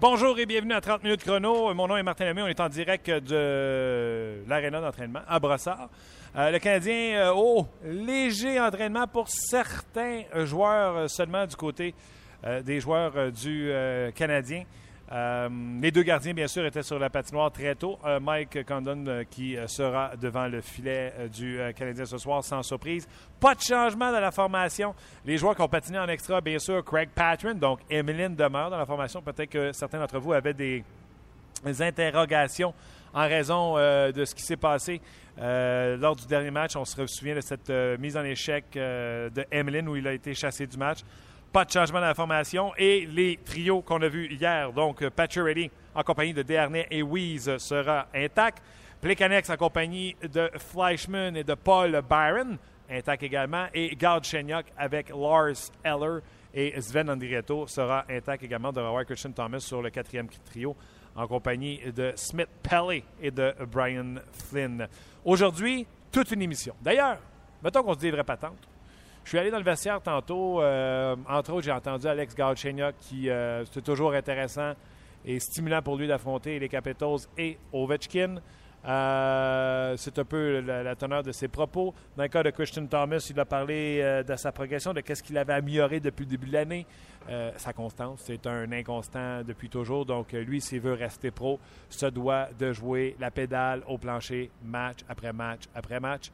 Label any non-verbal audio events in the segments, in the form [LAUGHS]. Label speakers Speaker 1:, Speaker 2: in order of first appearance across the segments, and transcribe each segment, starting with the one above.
Speaker 1: Bonjour et bienvenue à 30 minutes chrono. Mon nom est Martin Lemay. On est en direct de l'aréna d'entraînement à Brossard. Euh, le Canadien, oh, léger entraînement pour certains joueurs euh, seulement du côté des joueurs du Canadien. Euh, les deux gardiens, bien sûr, étaient sur la patinoire très tôt. Euh, Mike Condon euh, qui sera devant le filet du Canadien ce soir, sans surprise. Pas de changement dans la formation. Les joueurs qui ont patiné en extra, bien sûr, Craig Patron, donc Emeline demeure dans la formation. Peut-être que certains d'entre vous avaient des, interrogations en raison de ce qui s'est passé lors du dernier match. On se souvient de cette mise en échec de Emeline où il a été chassé du match. Pas de changement dans la formation. Et les trios qu'on a vus hier, donc Pacioretty en compagnie de Desharnais et Weeze sera intact. Plekanex en compagnie de Fleischmann et de Paul Byron, intact également. Et Gard Chenyok avec Lars Eller et Sven Andrietto sera intact également. de revoir Christian Thomas sur le quatrième trio en compagnie de Smith Pelly et de Brian Flynn. Aujourd'hui, toute une émission. D'ailleurs, mettons qu'on se dit patentes. Je suis allé dans le vestiaire tantôt. euh, entre autres, j'ai entendu Alex Galchenyuk qui, euh, c'était toujours intéressant et stimulant pour lui d'affronter les Capitals et Ovechkin. Euh, c'est un peu la, la teneur de ses propos. Dans le cas de Christian Thomas, il a parlé euh, de sa progression, de qu'est-ce qu'il avait amélioré depuis le début de l'année. Sa constance, c'est un inconstant depuis toujours. Donc, lui, s'il veut rester pro, se doit de jouer la pédale au plancher, match après match après match.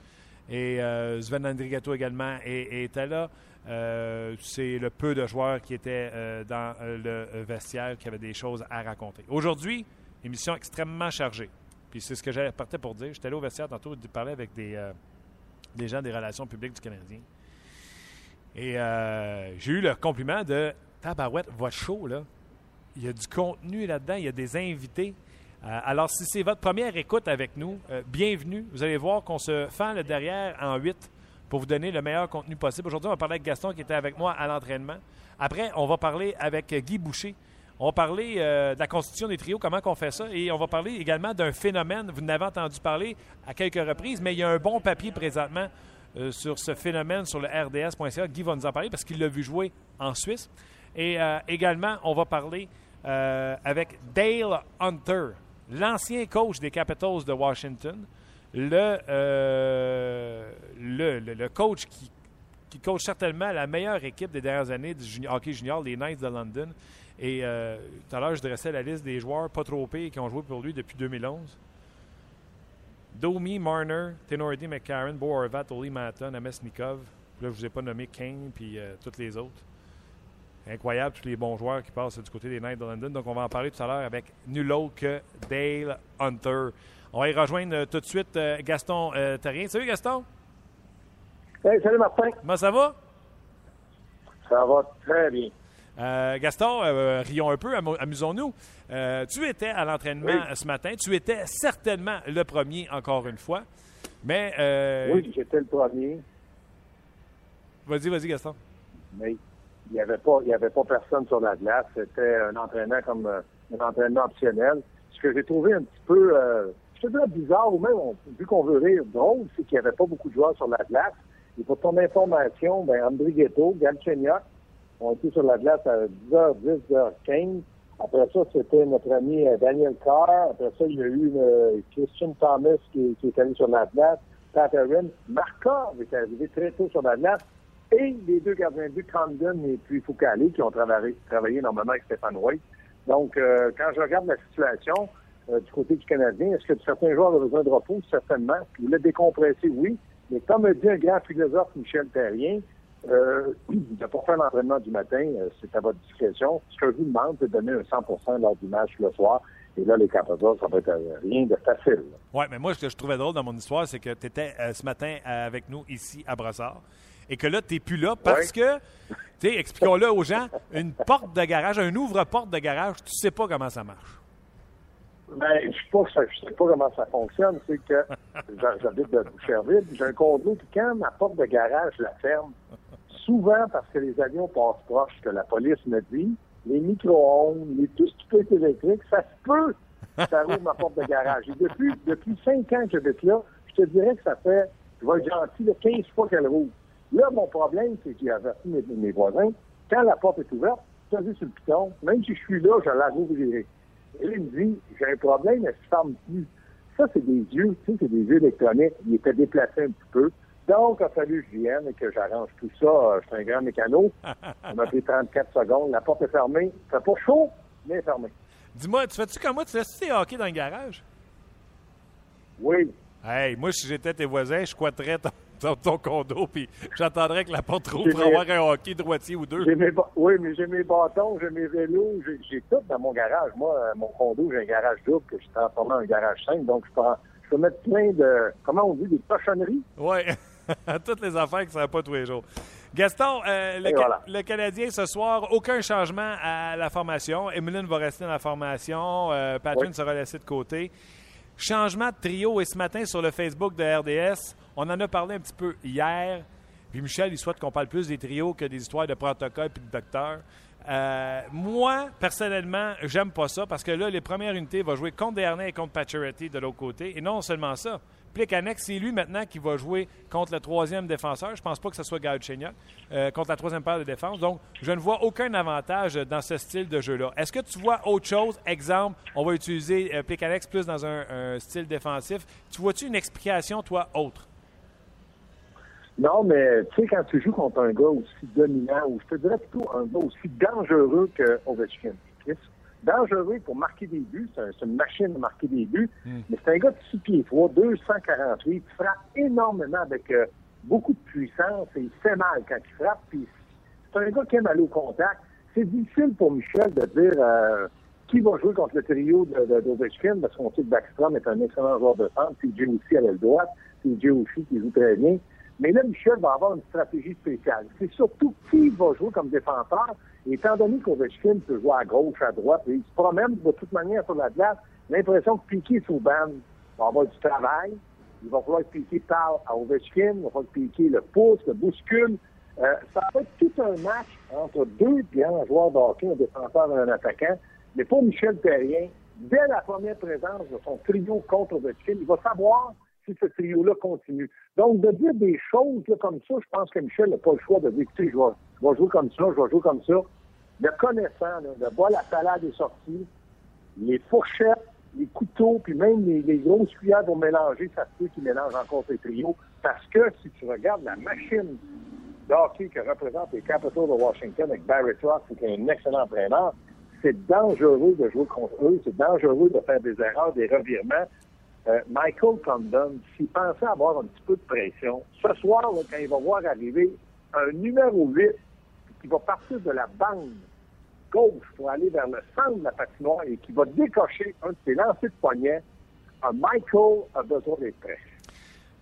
Speaker 1: Et euh, Sven Andrigato également était là. Euh, c'est le peu de joueurs qui étaient euh, dans euh, le vestiaire qui avaient des choses à raconter. Aujourd'hui, émission extrêmement chargée. Puis c'est ce que j'allais partir pour dire. J'étais allé au vestiaire tantôt de parler avec des, des gens des relations publiques du Canadien. Et j'ai eu le compliment de Tabarouette, votre show, là. Il y a du contenu là-dedans, il y a des invités. Euh, alors, si c'est votre première écoute avec nous, euh, bienvenue. Vous allez voir qu'on se fend le derrière en huit pour vous donner le meilleur contenu possible. Aujourd'hui, on va parler avec Gaston qui était avec moi à l'entraînement. Après, on va parler avec Guy Boucher. On va parler euh, de la constitution des trios, comment qu'on fait ça, et on va parler également d'un phénomène. Vous n'avez entendu parler à quelques reprises, mais il y a un bon papier présentement sur ce phénomène sur le RDS.ca. Guy va nous en parler parce qu'il l'a vu jouer en Suisse. Et également, on va parler avec Dale Hunter, l'ancien coach des Capitals de Washington, le, euh, le, le- le coach qui, qui coach certainement la meilleure équipe des dernières années du hockey junior, les Knights de London. Et euh, tout à l'heure, je dressais la liste des joueurs pas trop pires qui ont joué pour lui depuis 2011. Domi, Marner, Tenordi, McCarron, Bo Horvat, Oli Maton, Amesnikov. Là, je vous ai pas nommé Kane puis euh, toutes les autres. Incroyable, tous les bons joueurs qui passent du côté des Knights de London. Donc, on va en parler tout à l'heure avec nul autre que Dale Hunter. On va y rejoindre euh, tout de suite euh, Gaston euh, Terrien. Salut Gaston,
Speaker 2: Hey, salut Martin.
Speaker 1: comment ça va?
Speaker 2: Ça va très bien.
Speaker 1: Euh, Gaston, euh, rions un peu, amu- amusons-nous. Euh, tu étais à l'entraînement
Speaker 2: Oui.
Speaker 1: ce matin. Tu étais certainement le premier, encore une fois. Mais, euh,
Speaker 2: Oui, j'étais le premier,
Speaker 1: vas-y, vas-y, Gaston.
Speaker 2: mais il n'y avait pas, il y avait pas personne sur la glace. C'était un entraînement comme euh, un entraînement optionnel. Ce que j'ai trouvé un petit peu, euh, je bizarre, ou même, vu qu'on veut rire drôle, c'est qu'il n'y avait pas beaucoup de joueurs sur la glace. Et pour ton information, ben, André Ghetto, Galchenyuk ont été sur la glace à 10h10, 10h15. Après ça, c'était notre ami euh, Daniel Carr. Après ça, il y a eu euh, Christian Thomas qui, qui est allé sur la glace. Pat. Markov est arrivé très tôt sur la glace. Et les deux gardiens de but, Condon et puis Foucalé, qui ont travaillé, travaillé normalement avec Stéphane White. Donc, euh, quand je regarde la situation, euh, du côté du Canadien. Est-ce que certains joueurs ont besoin de repos? Certainement. Puis le décompresser, oui. Mais comme dit un grand philosophe, Michel Terrien, euh, [CLEARS THROAT] de pas faire l'entraînement du matin, euh, c'est à votre discrétion. Ce que je vous demande, c'est de donner un 100% lors du match le soir. Et là, les Capitals, ça va être euh, rien de facile.
Speaker 1: Oui, mais moi, ce que je trouvais drôle dans mon histoire, c'est que tu étais ce matin avec nous ici à Brossard et que là, tu n'es plus là parce que, tu sais, expliquons-le aux gens, une porte de garage, un ouvre-porte de garage, tu sais pas comment ça marche.
Speaker 2: Ben, je sais pas, je sais pas comment ça fonctionne. C'est que [LAUGHS] j'habite de Boucherville, j'ai un condo, puis quand ma porte de garage la ferme, souvent parce que les avions passent proches, que la police me dit, les micro-ondes, les, tout ce qui peut être électrique, ça se peut ça roule ma porte de garage. Et depuis, depuis cinq ans que j'habite là, je te dirais que ça fait, je vais être gentil, 15 fois qu'elle roule. Là, mon problème, c'est que j'ai averti mes, voisins, quand la porte est ouverte, as sur le piton, même si je suis là, je la rouvrirai. Et il me dit, j'ai un problème, elle se ferme plus. Ça, c'est des yeux, tu sais, c'est des yeux électroniques. Il était déplacé un petit peu. Donc, il a fallu que je vienne et que j'arrange tout ça. Euh, je suis un grand mécano. Ça m'a pris 34 secondes. La porte est fermée. Ça pas chaud, mais fermée.
Speaker 1: Dis-moi, tu fais-tu comme moi? Tu laisses tes hockey dans le garage?
Speaker 2: Oui.
Speaker 1: Hey, moi, si j'étais tes voisins, je squatterais dans [LAUGHS] ton condo, puis j'attendrais que la porte rouvre pour avoir un hockey droitier ou deux.
Speaker 2: oui, mais j'ai mes bâtons, j'ai mes vélos, j'ai tout dans mon garage. Moi, euh, mon condo, j'ai un garage double que je transformé en un garage simple, donc je peux, je peux mettre plein de, comment on dit, des cochonneries.
Speaker 1: Oui, [LAUGHS] toutes les affaires qui ne pas tous les jours. Gaston, euh, le, Canadien ce soir, aucun changement à la formation. Emeline va rester dans la formation. Euh, Patrick sera laissé de côté. Changement de trio et ce matin sur le Facebook de RDS, on en a parlé un petit peu hier. Puis Michel, il souhaite qu'on parle plus des trios que des histoires de protocole et de docteurs. Euh, moi, personnellement, j'aime pas ça parce que là, les premières unités vont jouer contre Dernay et contre Pacioretty de l'autre côté. Et non seulement ça, Plicanex, c'est lui maintenant qui va jouer contre le troisième défenseur. Je pense pas que ce soit Galchenyuk, euh, contre la troisième paire de défense. Donc, je ne vois aucun avantage dans ce style de jeu-là. Est-ce que tu vois autre chose? Exemple, on va utiliser euh, plus dans un, style défensif. Tu vois-tu une explication, toi, autre?
Speaker 2: Non, mais tu sais, quand tu joues contre un gars aussi dominant, ou je te dirais plutôt un gars aussi dangereux que Ovechkin, dangereux pour marquer des buts. C'est une machine de marquer des buts. Hmm. Mais c'est un gars de 6 pieds 3, 248. Il frappe énormément avec euh, beaucoup de puissance et il fait mal quand il frappe. Puis c'est un gars qui aime aller au contact. C'est difficile pour Michel de dire euh, qui va jouer contre le trio d'Ovechkin parce qu'on sait que Backstrom est un excellent joueur de centre. C'est Jim aussi à l'aile droite. C'est Joe aussi qui joue très bien. Mais là, Michel va avoir une stratégie spéciale. C'est surtout qui va jouer comme défenseur étant donné qu'Ovechkin peut jouer à gauche, à droite, et il se promène de toute manière sur la glace, l'impression que Piquet sous va avoir du travail. Il va falloir que Piquet parle à Ovechkin, il va falloir que Piquet le pousse, le bouscule. Euh, ça va être tout un match entre deux grands joueurs de hockey, un défenseur et un attaquant. Mais pour Michel Terrien, dès la première présence de son trio contre Ovechkin, il va savoir si ce trio-là continue. Donc, de dire des choses comme ça, je pense que Michel n'a pas le choix de dire, écoutez, je vais jouer comme ça, je vais jouer comme ça le connaissant, de voir la salade est sortie, les fourchettes, les couteaux, puis même les, grosses cuillères vont mélanger, ça se peut qu'ils mélangent encore ces trios. Parce que si tu regardes la machine d'hockey que représente les Capitals de Washington avec Barry Trotz, qui est un excellent entraîneur, c'est dangereux de jouer contre eux, c'est dangereux de faire des erreurs, des revirements. Euh, Michael Condon, s'il pensait avoir un petit peu de pression, ce soir, quand il va voir arriver un numéro 8 qui va partir de la bande gauche pour aller vers le centre de la patinoire et qui va décocher un de ses lancers de poignet, un Michael a besoin d'être prêt.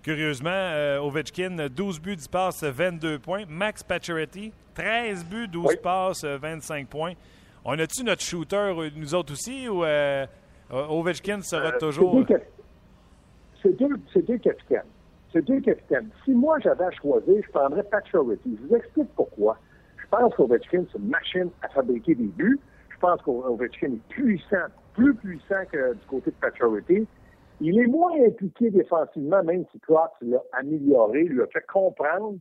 Speaker 1: Curieusement, euh, Ovechkin, 12 buts, 10 passes, 22 points. Max Pacioretty, 13 buts, 12 passes, 25 points. On a-tu notre shooter, euh, nous autres aussi, ou euh, Ovechkin sera toujours...
Speaker 2: C'est deux, deux, capitaines. C'est deux capitaines. Si moi, j'avais à choisir, je prendrais Pacioretty. Je vous explique pourquoi. Je pense qu'Ovechkin, c'est une machine à fabriquer des buts. Je pense qu'Ovechkin est puissant, plus puissant que du côté de Pacioretty. Il est moins impliqué défensivement, même si Clark l'a amélioré, lui a fait comprendre.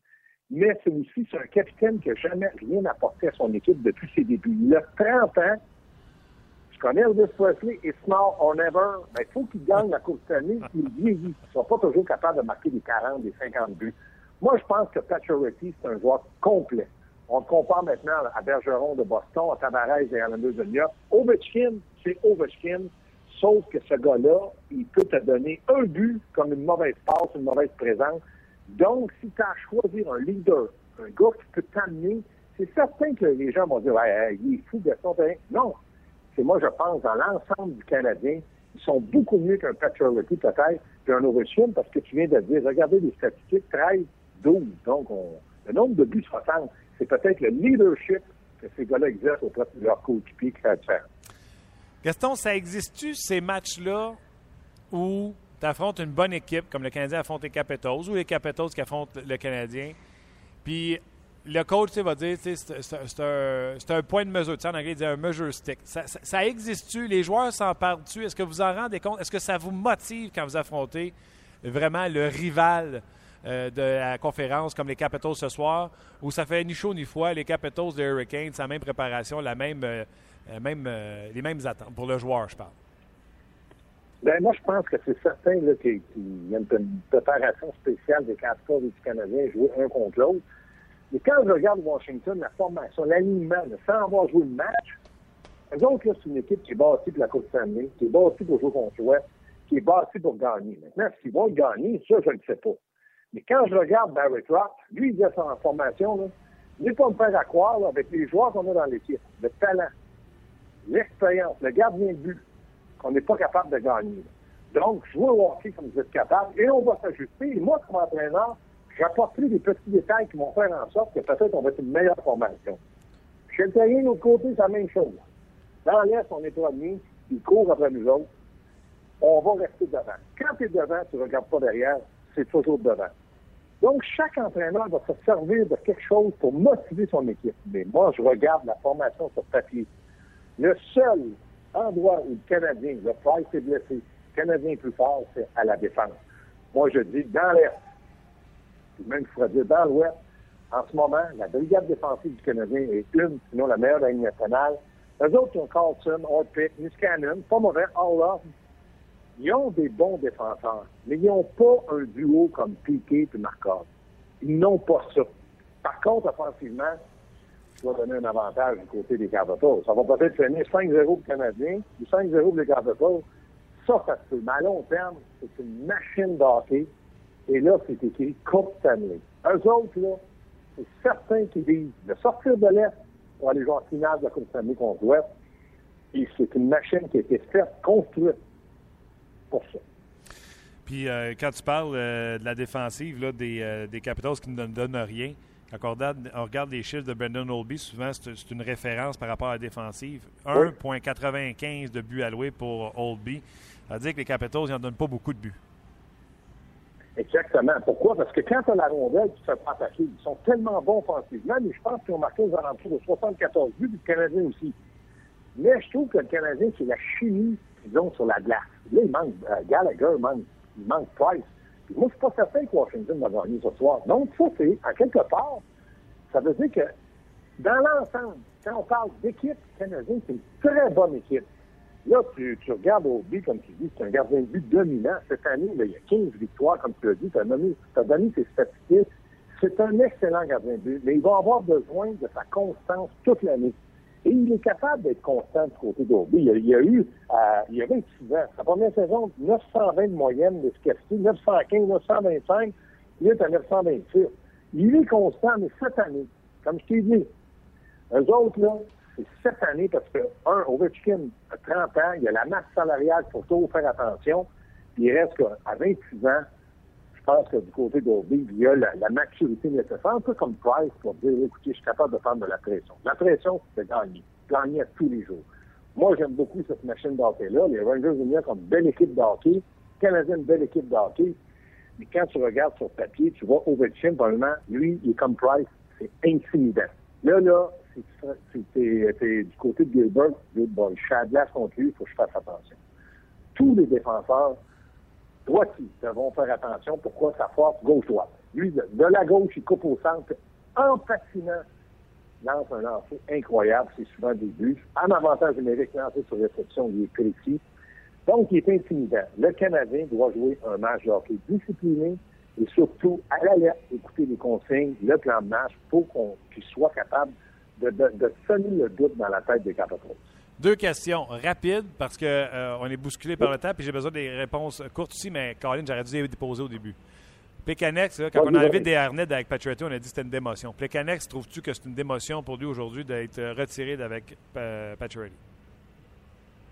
Speaker 2: Mais c'est c'est un capitaine qui n'a jamais rien apporté à son équipe depuis ses débuts. Il a 30 ans. Connais Elvis Presley, it's now or never. Mais il faut qu'il gagne la Coupe année. Il vieillit. Il ne sera pas toujours capable de marquer des 40, des 50 buts. Moi, je pense que Pacioretty, c'est un joueur complet. On le compare maintenant à Bergeron de Boston, à Tavares et à la New Ovechkin, c'est Ovechkin. Sauf que ce gars-là, il peut te donner un but comme une mauvaise passe, une mauvaise présence. Donc, si tu as à choisir un leader, un gars qui peut t'amener, c'est certain que les gens vont dire ouais, il est fou de son terrain. Non. C'est moi, je pense, dans l'ensemble du Canadien, ils sont beaucoup mieux qu'un Patrick peut-être, qu'un Ovechkin, parce que tu viens de dire, regardez les statistiques, 13, 12. Donc, le nombre de buts se ressemble. C'est peut-être le leadership que ces gars-là exercent auprès de leur coéquipier qui faire.
Speaker 1: Gaston, ça existe-tu ces matchs-là où tu affrontes une bonne équipe, comme le Canadien affronte les Capitals, ou les Capitals qui affrontent le Canadien, puis le coach va dire c'est un, un, point de mesure. en anglais, il dit un measure stick. Ça, existe-tu? Les joueurs s'en parlent-tu? Est-ce que vous en rendez compte? Est-ce que ça vous motive quand vous affrontez vraiment le rival euh, de la conférence comme les Capitals ce soir, où ça fait ni chaud ni froid, les Capitals des Hurricanes, la même préparation, la même, euh, même, euh, les mêmes attentes pour le joueur, je parle?
Speaker 2: Ben, moi, je pense que c'est certain qu'il y a une, préparation spéciale des Capitals et du Canadien jouer un contre l'autre. Mais quand je regarde Washington, la formation, l'alignement, sans avoir joué le match, eux autres, c'est une équipe qui est bâtie pour la Coupe Stanley, qui est bâtie pour jouer contre l'Ouest, qui est bâtie pour gagner. Maintenant, s'ils vont gagner, ça, je ne sais pas. Mais quand je regarde Barry Trott, lui, il dit en formation, là, n'est pas me faire à croire avec les joueurs qu'on a dans l'équipe, le talent, l'expérience, le gardien de but, qu'on n'est pas capable de gagner. Donc, jouer au hockey comme vous êtes capable, et on va s'ajuster. Et moi, comme entraîneur, j'apporterai des petits détails qui vont faire en sorte que peut-être on va être une meilleure formation. Chez le terrain, de l'autre côté, c'est la même chose. Dans l'Est, on est mis, ils courent après nous autres. On va rester devant. Quand tu es devant, tu ne regardes pas derrière, c'est toujours devant. Donc, chaque entraîneur va se servir de quelque chose pour motiver son équipe. Mais moi, je regarde la formation sur papier. Le seul endroit où le Canadien, le Price est blessé, le Canadien est plus fort, c'est à la défense. Moi, je dis dans l'Est, même je pourrais dire en ce moment, la brigade défensive du Canadien est une, sinon la meilleure de la nationale. Eux autres, ont Carlson, Orpik, Niskanen, pas mauvais, All ils ont des bons défenseurs, mais ils n'ont pas un duo comme Piquet et Markov. Ils n'ont pas ça. Par contre, offensivement, je dois donner un avantage du côté des Capitals. Ça va peut-être finir 5-0 pour le Canadien ou 5-0 pour les Capitals. Ça, ça se. Mais à long terme, c'est une machine d'hockey. Et là, c'est écrit Coupe Stanley. Eux autres, là, c'est certains qui disent de sortir de l'Est pour aller jouer en finale de la Coupe Stanley contre l'Ouest. Et c'est une machine qui a été faite, construite
Speaker 1: puis euh, quand tu parles euh, de la défensive là, des, euh, des, Capitals qui ne donnent rien, quand on regarde, les chiffres de Brendan Olby, souvent c'est une référence par rapport à la défensive. 1,95 de buts alloués pour Olby. Ça veut dire que les Capitals n'en donnent pas beaucoup de buts.
Speaker 2: Exactement. Pourquoi? Parce que quand tu as la rondelle, tu ne fais pas attaquer. Ils sont tellement bons offensivement, mais je pense qu'ils ont marqué aux alentours de 74 buts, puis le Canadien aussi. Mais je trouve que le Canadien, c'est la chimie qu'ils ont sur la glace. Là, il manque euh, Gallagher, il manque, il manque Price. Puis moi, je suis pas certain que Washington va gagner ce soir. Donc, ça, c'est, à quelque part, ça veut dire que dans l'ensemble, quand on parle d'équipe canadienne, c'est une très bonne équipe. Là, tu, tu regardes au comme tu dis, c'est un gardien de but dominant. Cette année, il y a 15 victoires, comme tu l'as dit. Tu as, donné tes statistiques. C'est un excellent gardien de but, mais il va avoir besoin de sa constance toute l'année. Et il est capable d'être constant du côté d'Obi. Il, il, y a eu, euh, il y a 26 ans, sa première saison, 920 de moyenne de d'efficacité, 915, 925, il est à 926. Il est constant, mais cette année, comme je t'ai dit, eux autres, là, c'est cette année parce que, un, Ovechkin a 30 ans, il a la masse salariale pour tout faire attention, puis il reste qu'à 26 ans, je pense que du côté d'Obi, il y a la, maturité nécessaire, un peu comme Price pour dire, écoutez, je suis capable de prendre de la pression. La pression, c'est gagner. Gagner à tous les jours. Moi, j'aime beaucoup cette machine d'hockey-là. Les Rangers ont comme une belle équipe d'hockey. Canadien, une belle équipe d'hockey. Mais quand tu regardes sur papier, tu vois Ovechkin, probablement, lui, il est comme Price, c'est intimidant. Là, là, c'est du côté de Gilbert, bon, il chasse contre lui, il faut que je fasse attention. Tous les défenseurs droitiers devront faire attention. Pourquoi sa force gauche-droite? Lui, de, la gauche, il coupe au centre. En patinant, lance un lancer incroyable. C'est souvent des buts. En avantage numérique, lancer sur réception, il est précis. Donc, il est intimidant. Le Canadien doit jouer un match de hockey discipliné et surtout à l'alerte, écouter les consignes, le plan de match pour qu'on soit capable de, de, sonner le doute dans la tête des Capitals.
Speaker 1: Deux questions rapides parce qu'on on est bousculé par le temps puis j'ai besoin des réponses courtes aussi, mais Colin, j'aurais dû les déposer au début. Pécanex, là, quand on a enlevé des harnais avec Patriotty, on a dit que c'était une démotion. Pécanex, trouves-tu que c'est une démotion pour lui aujourd'hui d'être retiré d'avec euh?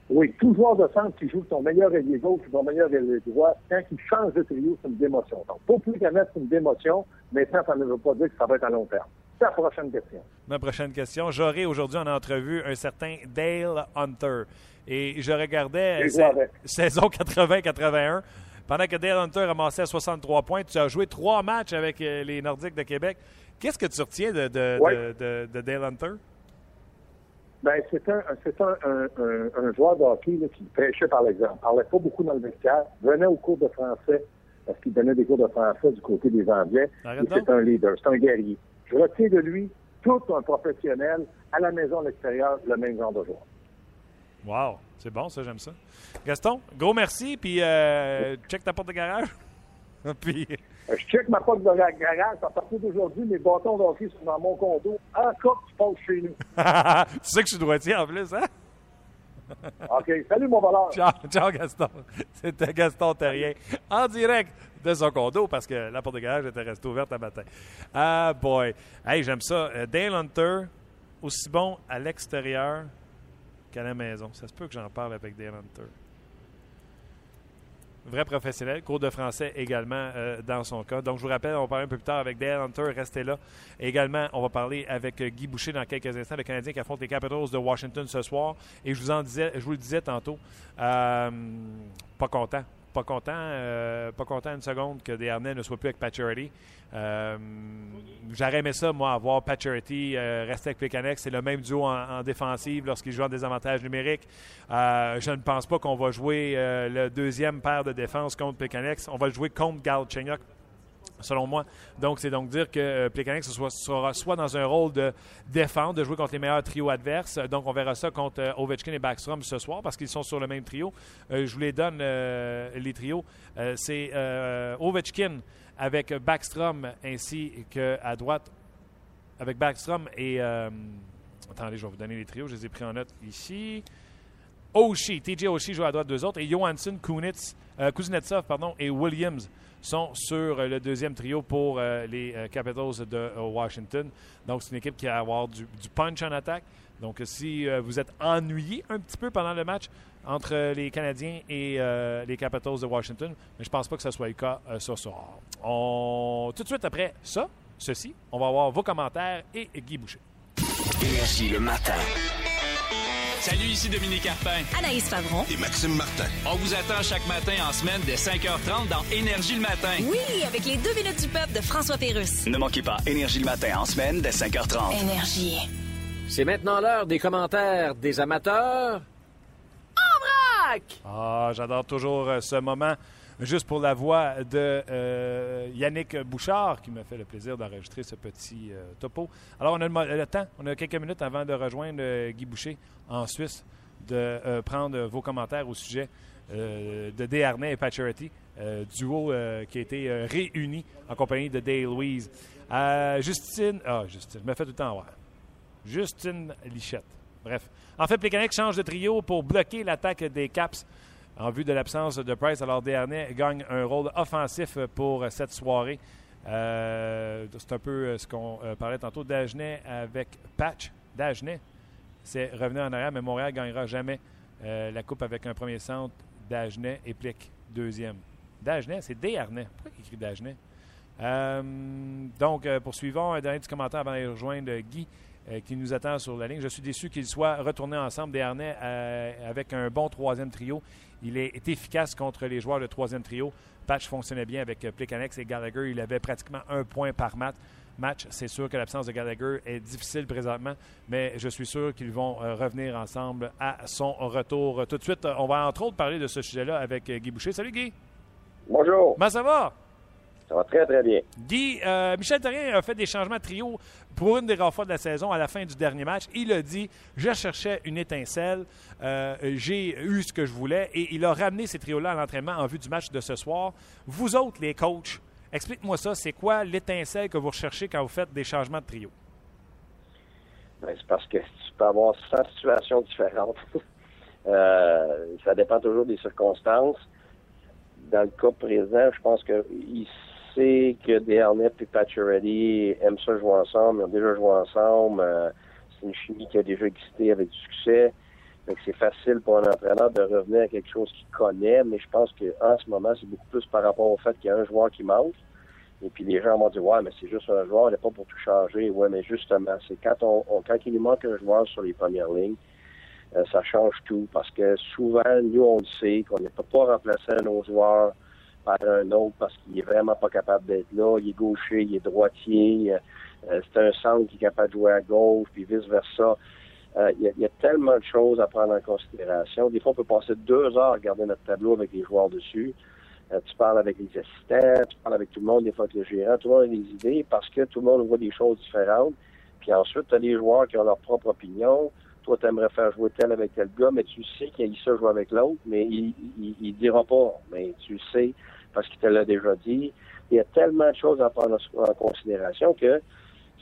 Speaker 2: Oui, tout joueur de centre qui joue son meilleur ailier gauche ou son meilleur ailier droit, quand il change de trio, c'est une démotion. Donc, pour Pécanex, c'est une démotion. Maintenant, ça ne veut pas dire que ça va être à long terme. Prochaine question.
Speaker 1: Ma prochaine question. J'aurai aujourd'hui en entrevue un certain Dale Hunter. Et je regardais saison 80-81. Pendant que Dale Hunter ramassait 63 points, tu as joué trois matchs avec euh, les Nordiques de Québec. Qu'est-ce que tu retiens de, de, Dale Hunter?
Speaker 2: Ben, c'est un, un, un, joueur de hockey qui prêchait par l'exemple. Il parlait pas beaucoup dans le vestiaire, venait au cours de français parce qu'il donnait des cours de français du côté des Anglais. C'est un leader, c'est un guerrier. Je retiens de lui tout un professionnel à la maison, à l'extérieur, le même genre de joueur.
Speaker 1: Wow, c'est bon, ça, j'aime ça. Gaston, gros merci, puis euh, check ta porte de garage. [LAUGHS] puis...
Speaker 2: Euh, je check ma porte de garage. À partir d'aujourd'hui, mes bâtons d'hockey sont dans mon condo. En cas que tu passes chez nous. [LAUGHS]
Speaker 1: tu sais que je suis droitier en plus, hein? [LAUGHS]
Speaker 2: OK. Salut, mon voleur.
Speaker 1: Ciao, ciao Gaston. C'était Gaston Terrien en direct de son condo parce que la porte de garage était restée ouverte à matin. Ah, boy. Hey, j'aime ça. Euh, Dale Hunter, aussi bon à l'extérieur qu'à la maison. Ça se peut que j'en parle avec Dale Hunter. Vrai professionnel, cours de français également euh, dans son cas. Donc, je vous rappelle, on va parler un peu plus tard avec Dale Hunter. Restez là. également, on va parler avec euh, Guy Boucher dans quelques instants, le Canadien qui affronte les Capitals de Washington ce soir. Et je vous en disais, je vous le disais tantôt, pas content pas content, euh, pas content une seconde que Desharnais ne soit plus avec Patcherity. Euh, J'aurais aimé ça, moi, avoir Patcherity euh, rester avec Pécanex. C'est le même duo en, défensive lorsqu'il joue en désavantage numérique. Euh, je ne pense pas qu'on va jouer le deuxième paire de défense contre Pécanex. On va le jouer contre Galchenyuk selon moi. Donc, c'est donc dire que euh, soit, sera soit dans un rôle de défendre, de jouer contre les meilleurs trios adverses. Donc, on verra ça contre euh, Ovechkin et Backstrom ce soir parce qu'ils sont sur le même trio. Euh, je vous les donne, euh, les trios. c'est Ovechkin avec Backstrom ainsi qu'à droite avec Backstrom et... attendez, je vais vous donner les trios. Je les ai pris en note ici. Oshie, TJ Oshie joue à droite deux autres et Johansson, Kunitz, Kuznetsov pardon, et Williams sont sur euh, le deuxième trio pour euh, les euh, Capitals de Washington. Donc, c'est une équipe qui va avoir du, punch en attaque. Donc, si vous êtes ennuyé un petit peu pendant le match entre les Canadiens et les Capitals de Washington, mais je pense pas que ce soit le cas ce soir. On... Tout de suite après ça, ceci, on va avoir vos commentaires et Guy Boucher.
Speaker 3: Énergie le matin.
Speaker 4: Salut, ici Dominique Carpin.
Speaker 5: Anaïs Favron.
Speaker 3: Et Maxime Martin.
Speaker 4: On vous attend chaque matin en semaine dès 5h30 dans Énergie le matin.
Speaker 5: Oui, avec les deux minutes du peuple de François Pérusse.
Speaker 3: Ne manquez pas Énergie le matin en semaine dès 5h30.
Speaker 5: Énergie.
Speaker 6: C'est maintenant l'heure des commentaires des amateurs. En vrac!
Speaker 1: Ah, j'adore toujours euh, ce moment juste pour la voix de euh, Yannick Bouchard, qui m'a fait le plaisir d'enregistrer ce petit euh, topo. Alors, on a le, temps, on a quelques minutes avant de rejoindre euh, Guy Boucher en Suisse, de prendre vos commentaires au sujet de Desharnais et Patcherity, duo qui a été réuni en compagnie de Dale Louise. Justine, ah, Justine, je me fais tout le temps voir. Justine Lichette. Bref. En fait, Plekanec change de trio pour bloquer l'attaque des Caps en vue de l'absence de Price. Alors, Desharnais gagne un rôle offensif pour cette soirée. Euh, c'est un peu euh, ce qu'on euh, parlait tantôt. Dagenet avec Patch. Dagenet, c'est revenu en arrière, mais Montréal ne gagnera jamais la Coupe avec un premier centre. Dagenet et Plick, deuxième. Dagenet, c'est Desharnais. Pourquoi il écrit Dagenet? donc, poursuivons un dernier petit commentaire avant de rejoindre Guy. Euh, qui nous attend sur la ligne. Je suis déçu qu'ils soient retournés ensemble, des harnais, euh, avec un bon troisième trio. Il est efficace contre les joueurs de troisième trio. Patch fonctionnait bien avec euh, Plekanex et Gallagher. Il avait pratiquement un point par match. Match, c'est sûr que l'absence de Gallagher est difficile présentement, mais je suis sûr qu'ils vont revenir ensemble à son retour. Tout de suite, on va entre autres parler de ce sujet-là avec Guy Boucher. Salut Guy.
Speaker 7: Bonjour.
Speaker 1: Comment ça va?
Speaker 7: Ça va très, très bien.
Speaker 1: Guy, euh, Michel Terrien a fait des changements trio pour une des rares fois de la saison à la fin du dernier match. Il a dit Je cherchais une étincelle, euh, j'ai eu ce que je voulais et il a ramené ces trios-là à l'entraînement en vue du match de ce soir. Vous autres, les coachs, explique-moi ça. C'est quoi l'étincelle que vous recherchez quand vous faites des changements de trio?
Speaker 7: Ben, c'est parce que tu peux avoir 100 situations différentes. [LAUGHS] Euh, ça dépend toujours des circonstances. Dans le cas présent, je pense qu'il sait que Desharnais et Pacioretty aiment ça jouer ensemble, ils ont déjà joué ensemble. Euh, c'est une chimie qui a déjà existé avec du succès. Donc c'est facile pour un entraîneur de revenir à quelque chose qu'il connaît, mais je pense qu'en ce moment, c'est beaucoup plus par rapport au fait qu'il y a un joueur qui manque. Et puis les gens vont dire Ouais, mais c'est juste un joueur, il n'est pas pour tout changer. Ouais, mais justement, c'est quand on, il manque un joueur sur les premières lignes, euh, ça change tout. Parce que souvent, nous, on le sait qu'on ne peut pas remplacer un autre joueur par un autre parce qu'il est vraiment pas capable d'être là. Il est gaucher, il est droitier. Euh, c'est un centre qui est capable de jouer à gauche, puis vice-versa. Euh, il y, a tellement de choses à prendre en considération. Des fois, on peut passer deux heures à regarder notre tableau avec les joueurs dessus. Euh, tu parles avec les assistants, tu parles avec tout le monde, des fois avec le gérant, tout le monde a des idées parce que tout le monde voit des choses différentes. Puis ensuite, tu as des joueurs qui ont leur propre opinion. Toi, tu aimerais faire jouer tel avec tel gars, mais tu sais qu'il a ça jouer avec l'autre, mais il, il, dira pas. Mais tu sais parce qu'il te l'a déjà dit. Il y a tellement de choses à prendre en considération que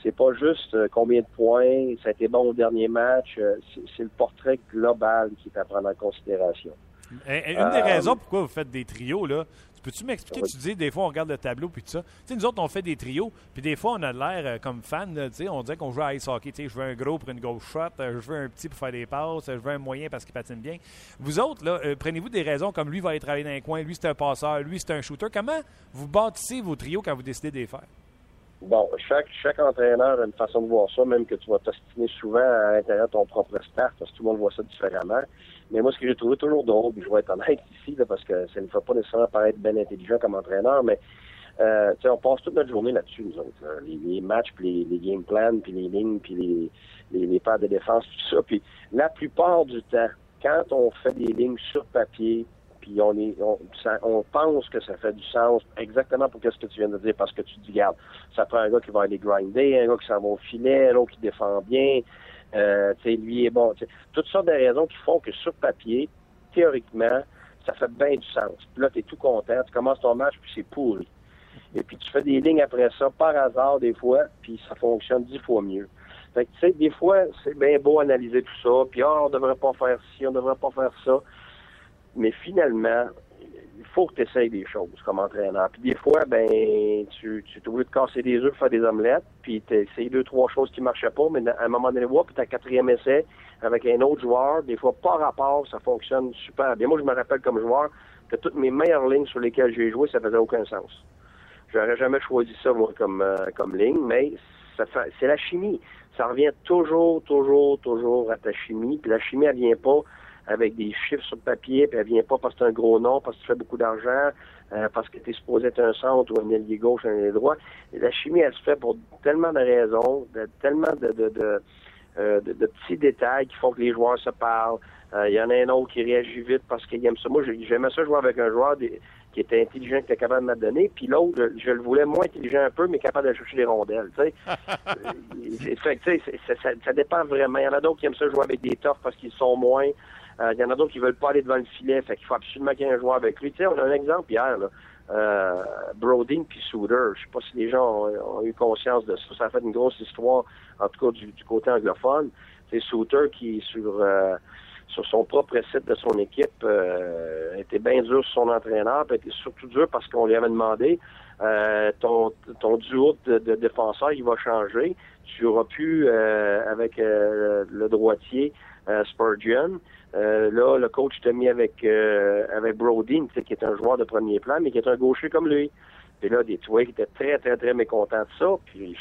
Speaker 7: c'est pas juste euh, combien de points, ça a été bon au dernier match, euh, c'est le portrait global qui est à prendre en considération.
Speaker 1: Une des euh, raisons pourquoi vous faites des trios, là, peux-tu m'expliquer, tu dis, des fois, on regarde le tableau, puis tout ça. Tu sais, nous autres, on fait des trios, puis des fois, on a l'air, comme fan, tu sais, on dirait qu'on joue à ice hockey. Tu sais, je veux un gros pour une gauche shot, je veux un petit pour faire des passes, je veux un moyen parce qu'il patine bien. Vous autres, là, prenez-vous des raisons comme lui va aller travailler dans un coin, lui, c'est un passeur, lui, c'est un shooter. Comment vous bâtissez vos trios quand vous décidez de les faire?
Speaker 7: Bon, chaque, chaque entraîneur a une façon de voir ça, même que tu vas t'ostiner souvent à l'intérieur de ton propre staff, parce que tout le monde voit ça différemment. Mais moi, ce que j'ai trouvé toujours drôle, je vais être honnête ici, là, parce que ça ne fait pas nécessairement paraître bien intelligent comme entraîneur, mais euh, on passe toute notre journée là-dessus, nous autres. Les, matchs, puis les, game plans, puis les lignes, puis les, les, les paires de défense, tout ça. Puis la plupart du temps, quand on fait des lignes sur papier, puis on est on, pense que ça fait du sens exactement pour ce que tu viens de dire parce que tu dis regarde ça prend un gars qui va aller grinder un gars qui s'en va au filet l'autre qui défend bien euh, lui est bon toutes sortes de raisons qui font que sur papier théoriquement ça fait bien du sens. Puis là tu es tout content tu commences ton match puis c'est pourri. Et puis tu fais des lignes après ça par hasard des fois puis ça fonctionne dix fois mieux. Fait que, tu sais, des fois, c'est bien beau analyser tout ça, puis ah, on devrait pas faire ci, on devrait pas faire ça. Mais finalement, faut que tu essayes des choses comme entraîneur. Puis des fois, ben, tu, tu es obligé de casser des œufs faire des omelettes, puis tu essayes deux, trois choses qui ne marchaient pas, mais à un moment donné, puis ta quatrième essai avec un autre joueur, des fois, par rapport, ça fonctionne super bien. Moi, je me rappelle comme joueur que toutes mes meilleures lignes sur lesquelles j'ai joué, ça faisait aucun sens. J'aurais jamais choisi ça, comme, euh, comme ligne, mais ça c'est la chimie. Ça revient toujours, toujours, toujours à ta chimie. Puis la chimie, elle vient pas avec des chiffres sur le papier, puis elle vient pas parce que c'est un gros nom, parce que tu fais beaucoup d'argent, euh, parce que tu es supposé être un centre ou un ailier gauche, un ailier droit. la chimie, elle se fait pour tellement de raisons, de, tellement de, de, de, euh, de, petits détails qui font que les joueurs se parlent. Euh, il y en a un autre qui réagit vite parce qu'il aime ça. Moi, j'aimais ça jouer avec un joueur qui était intelligent, qui était capable de me donner, puis l'autre, je, le voulais moins intelligent un peu, mais capable de chercher les rondelles. Tu sais. [LAUGHS] fait, ça, ça, ça, dépend vraiment. Il y en a d'autres qui aiment ça jouer avec des toughs parce qu'ils sont moins. Euh, il y en a d'autres qui veulent pas aller devant le filet, fait qu'il faut absolument qu'il y ait un joueur avec lui. Tu sais, on a un exemple hier, là. Euh, puis Souter. Je sais pas si les gens ont, eu conscience de ça. Ça a fait une grosse histoire, en tout cas du, côté anglophone. C'est Souter qui, sur euh, sur son propre site de son équipe, euh, était bien dur sur son entraîneur, puis était surtout dur parce qu'on lui avait demandé ton, ton duo de, de défenseurs, il va changer. Tu auras pu, avec le droitier, Spurgeon, euh, là, le coach t'a mis avec euh, avec Brody, qui est un joueur de premier plan, mais qui est un gaucher comme lui. Puis là, des qui était très, très, très mécontent de ça. Puis,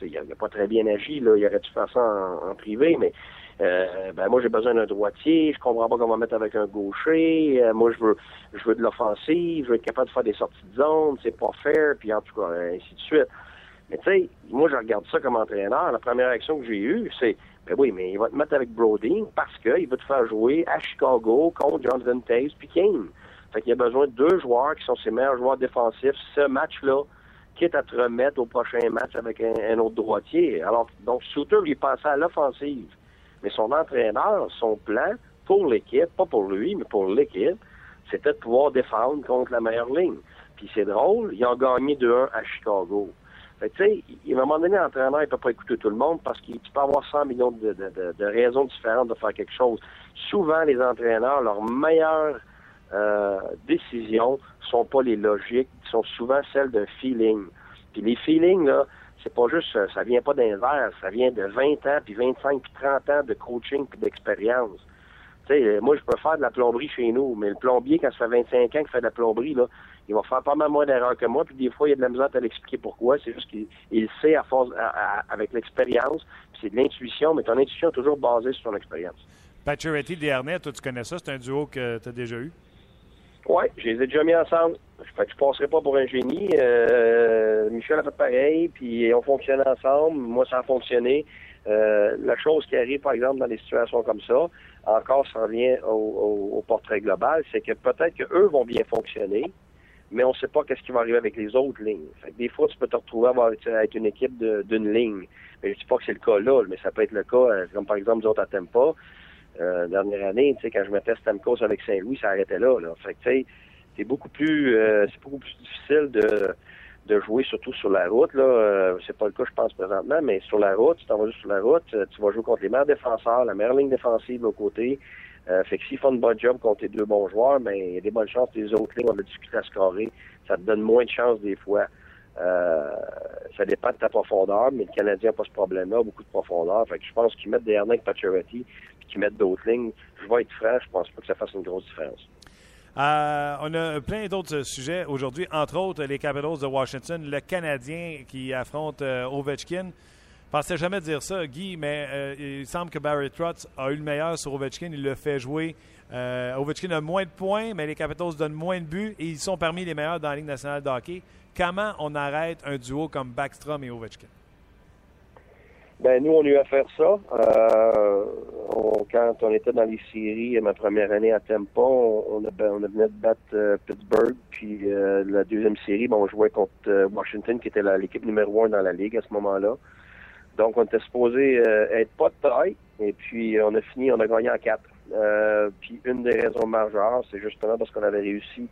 Speaker 7: il n'a pas très bien agi. Là. Il aurait dû faire ça en, privé, mais euh, ben moi, j'ai besoin d'un droitier. Je comprends pas comment mettre avec un gaucher. Euh, moi, je veux je veux de l'offensive. Je veux être capable de faire des sorties de zone. C'est pas fair. Puis, en tout cas, ainsi de suite. Mais tu sais, moi, je regarde ça comme entraîneur. La première action que j'ai eue, c'est ben oui, mais il va te mettre avec Brody parce qu'il va te faire jouer à Chicago contre Jonathan Taves puis Kane. Fait qu'il a besoin de deux joueurs qui sont ses meilleurs joueurs défensifs. Ce match-là, quitte à te remettre au prochain match avec un, autre droitier. Alors, donc, Souter lui passait à l'offensive. Mais son entraîneur, son plan pour l'équipe, pas pour lui, mais pour l'équipe, c'était de pouvoir défendre contre la meilleure ligne. Puis c'est drôle, ils ont gagné 2-1 à Chicago. Tu sais, à un moment donné, l'entraîneur, il peut pas écouter tout le monde parce qu'il tu peux avoir 100 millions de, de- de- de raisons différentes de faire quelque chose. Souvent, les entraîneurs, leurs meilleures euh, décisions sont pas les logiques, sont souvent celles d'un feeling. Puis les feelings, là, c'est pas juste, euh, ça vient pas d'un verre, ça vient de 20 ans, puis 25, puis 30 ans de coaching, puis d'expérience. Tu sais, euh, moi, je peux faire de la plomberie chez nous, mais le plombier, quand ça fait 25 ans qu'il fait de la plomberie, là, il va faire pas mal moins d'erreurs que moi, puis des fois, il y a de la misère à l'expliquer pourquoi. C'est juste qu'il il sait à force, à- à- avec l'expérience, puis c'est de l'intuition, mais ton intuition est toujours basée sur ton expérience.
Speaker 1: Pacioretty, Desharnais, toi, tu connais ça? C'est un duo que tu as déjà eu?
Speaker 7: Oui, je les ai déjà mis ensemble. Fait que je passerai pas pour un génie. Euh, Michel a fait pareil, puis on fonctionne ensemble. Moi, ça a fonctionné. Euh, la chose qui arrive, par exemple, dans des situations comme ça, encore, ça revient au, au- au portrait global, c'est que peut-être qu'eux vont bien fonctionner, mais on ne sait pas qu'est-ce qui va arriver avec les autres lignes. Fait que des fois, tu peux te retrouver être une équipe d'une ligne. Mais je dis pas que c'est le cas là, mais ça peut être le cas, euh, comme par exemple, nous autres à Tempa. Euh, dernière année, quand je mettais Stamkos avec Saint-Louis, ça arrêtait là. là. Fait que, c'est beaucoup plus, euh, c'est beaucoup plus difficile de, de jouer surtout sur la route. Là, Euh, c'est pas le cas, je pense présentement, mais sur la route, tu t'en vas juste sur la route, euh, tu vas jouer contre les meilleurs défenseurs, la meilleure ligne défensive l'autre côté. Euh, fait que s'ils font une bonne job contre les deux bons joueurs, mais il y a des bonnes chances que les autres lignes ont de difficulté à scorer. Ça te donne moins de chances des fois. Euh, ça dépend de ta profondeur, mais le Canadien n'a pas ce problème-là, beaucoup de profondeur. Fait que je pense qu'ils mettent des avec Pacioretty, puis qu'ils mettent d'autres lignes. Je vais être franc, je pense pas que ça fasse une grosse différence.
Speaker 1: Euh, on a plein d'autres sujets aujourd'hui, entre autres les Capitals de Washington, le Canadien qui affronte euh, Ovechkin. Je pensais jamais dire ça, Guy, mais euh, il semble que Barry Trotz a eu le meilleur sur Ovechkin. Il le fait jouer. Euh, Ovechkin a moins de points, mais les Capitals donnent moins de buts et ils sont parmi les meilleurs dans la Ligue nationale de hockey. Comment on arrête un duo comme Backstrom et Ovechkin?
Speaker 7: Ben nous, on a eu à faire ça. Euh, quand on était dans les séries, ma première année à Tampa, on, on, ben, venait de battre Pittsburgh. Puis la deuxième série, ben, on jouait contre Washington, qui était l'équipe numéro un dans la ligue à ce moment-là. Donc, on était supposé euh, être pas de taille. Et puis, on a fini, on a gagné en quatre. Euh, puis, une des raisons majeures, c'est justement parce qu'on avait réussi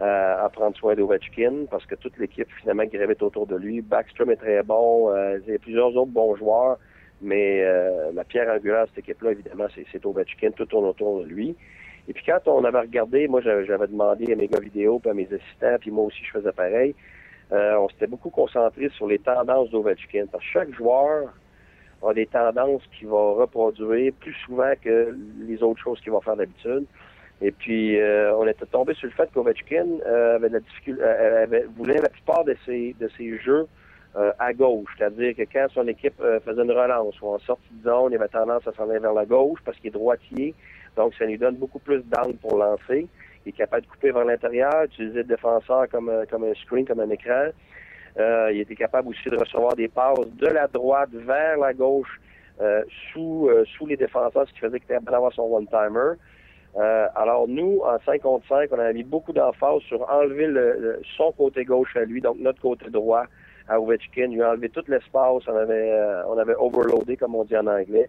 Speaker 7: euh, à prendre soin d'Ovechkin, parce que toute l'équipe, finalement, gravite autour de lui. Backstrom est très bon. euh, il y a plusieurs autres bons joueurs. Mais euh, la pierre angulaire de cette équipe-là, évidemment, c'est, Ovechkin. Tout tourne autour de lui. Et puis, quand on avait regardé, moi, j'avais, j'avais demandé à mes gars vidéo, puis à mes assistants, puis moi aussi, je faisais pareil. Euh, on s'était beaucoup concentré sur les tendances d'Ovechkin. Parce que chaque joueur a des tendances qu'il va reproduire plus souvent que les autres choses qu'il va faire d'habitude. Et puis, euh, on était tombé sur le fait qu'Ovechkin euh, avait de la difficulté, voulait la plupart de ses, de ses jeux à gauche. C'est-à-dire que quand son équipe faisait une relance ou en sortie de zone, il avait tendance à s'en aller vers la gauche parce qu'il est droitier. Donc, ça lui donne beaucoup plus d'angle pour lancer. Il est capable de couper vers l'intérieur, utiliser le défenseur comme, euh, comme un screen, comme un écran. Euh, il était capable aussi de recevoir des passes de la droite vers la gauche euh, sous, euh, sous les défenseurs, ce qui faisait qu'il était capable d'avoir son one-timer. Euh, alors nous, en 5 contre 5, on a mis beaucoup d'emphase sur enlever le, le- son côté gauche à lui, donc notre côté droit à Ovechkin. Il a enlevé tout l'espace, on avait euh, on avait overloadé, comme on dit en anglais.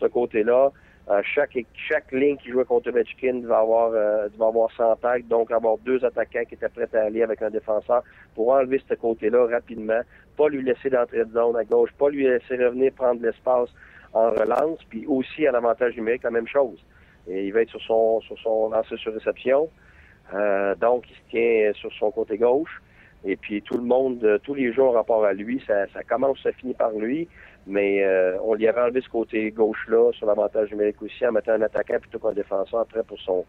Speaker 7: Ce côté-là, euh, chaque chaque ligne qui jouait contre Ovechkin devait avoir euh, devait avoir 100 tacs, donc avoir deux attaquants qui étaient prêts à aller avec un défenseur pour enlever ce côté-là rapidement, pas lui laisser d'entrée de zone à gauche, pas lui laisser revenir prendre l'espace en relance, puis aussi à l'avantage numérique, la même chose. Et il va être sur son sur son lancer sur réception. Euh, donc, il se tient sur son côté gauche. Et puis tout le monde, tous les jours, rapport à lui, ça, ça commence, ça finit par lui. Mais euh, on lui avait enlevé ce côté gauche-là sur l'avantage numérique aussi en mettant un attaquant plutôt qu'un défenseur prêt pour son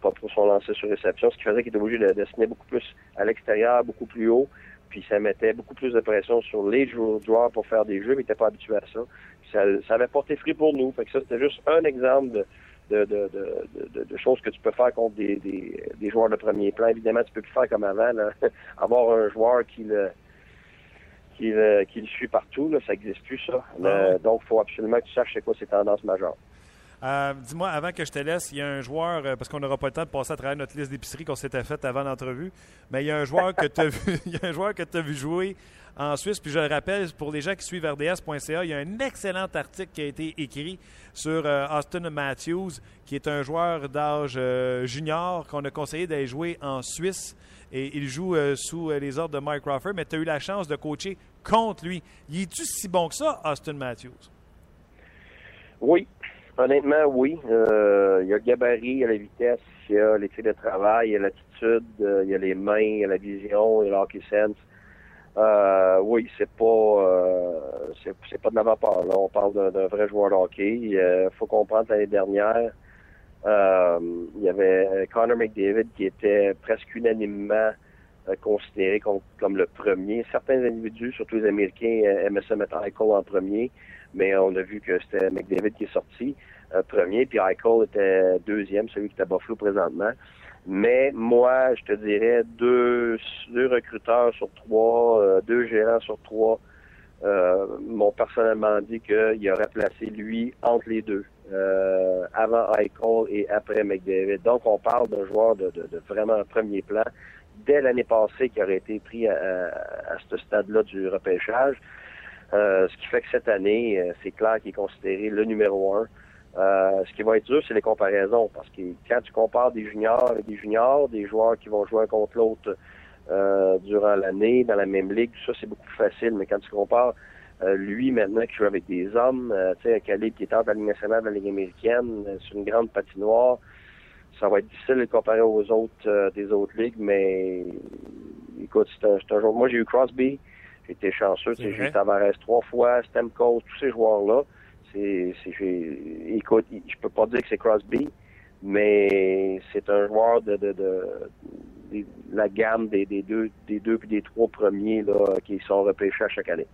Speaker 7: pour son lancer sur réception, ce qui faisait qu'il était obligé de dessiner beaucoup plus à l'extérieur, beaucoup plus haut. Puis ça mettait beaucoup plus de pression sur les jou- joueurs pour faire des jeux, mais il n'était pas habitué à ça. Ça. Ça avait porté fruit pour nous. Fait que ça, c'était juste un exemple de, de, de- de choses que tu peux faire contre des, des, des joueurs de premier plan. Évidemment, tu peux plus faire comme avant, là. [LAUGHS] avoir un joueur qui le qui le, qui le suit partout, là, ça n'existe plus, ça. Euh, donc, il faut absolument que tu saches c'est quoi ces tendances majeures.
Speaker 1: Euh, Dis-moi, avant que je te laisse, il y a un joueur, euh, parce qu'on n'aura pas le temps de passer à travers notre liste d'épicerie qu'on s'était faite avant l'entrevue, mais il y a un joueur que tu as [LAUGHS] vu, il y a un joueur que tu as vu jouer en Suisse. Puis je le rappelle, pour les gens qui suivent RDS.ca, il y a un excellent article qui a été écrit sur euh, Austin Matthews, qui est un joueur d'âge euh, junior qu'on a conseillé d'aller jouer en Suisse. Et il joue euh, sous euh, les ordres de Mike Crawford, mais tu as eu la chance de coacher contre lui. Il est-tu si bon que ça, Austin Matthews?
Speaker 7: Oui, honnêtement, oui. Euh, il y a le gabarit, il y a la vitesse, il y a l'éthique de travail, il y a l'attitude, il y a les mains, il y a la vision, il y a l'hockey sense. Oui, c'est pas pas de la vapeur. Là. On parle d'un, d'un vrai joueur de hockey. Il faut comprendre l'année dernière, euh, il y avait Connor McDavid qui était presque unanimement euh, considéré comme, comme le premier. Certains individus, surtout les Américains, euh, aimaient ça mettre Eichel en premier, mais on a vu que c'était McDavid qui est sorti euh, premier, puis Eichel était deuxième, celui qui est à Buffalo présentement. Mais moi, je te dirais deux, deux recruteurs sur trois, euh, deux gérants sur trois euh, m'ont personnellement dit qu'il aurait placé lui entre les deux, euh, avant Eichel et après McDavid. Donc, on parle d'un joueur de, de, de vraiment premier plan dès l'année passée qui aurait été pris à, à, à ce stade-là du repêchage. Euh, ce qui fait que cette année, euh, c'est clair qu'il est considéré le numéro un. Euh, ce qui va être dur, c'est les comparaisons, parce que quand tu compares des juniors et des juniors, des joueurs qui vont jouer un contre l'autre euh, durant l'année, dans la même ligue, tout ça, c'est beaucoup plus facile. Mais quand tu compares euh, lui maintenant qui joue avec des hommes, euh, tu sais, un calibre qui est entre la Ligue nationale et la Ligue américaine, euh, sur une grande patinoire, ça va être difficile de comparer aux autres euh, des autres ligues, mais écoute, c'est un, un joueur. Moi, j'ai eu Crosby, j'ai été chanceux, tu sais, j'ai eu Tavares trois fois, Stamkos, tous ces joueurs-là. C'est, écoute, je peux pas dire que c'est Crosby, mais c'est un joueur de, de, de, la gamme des, des deux, des deux puis des trois premiers là, qui sont repêchés à chaque année.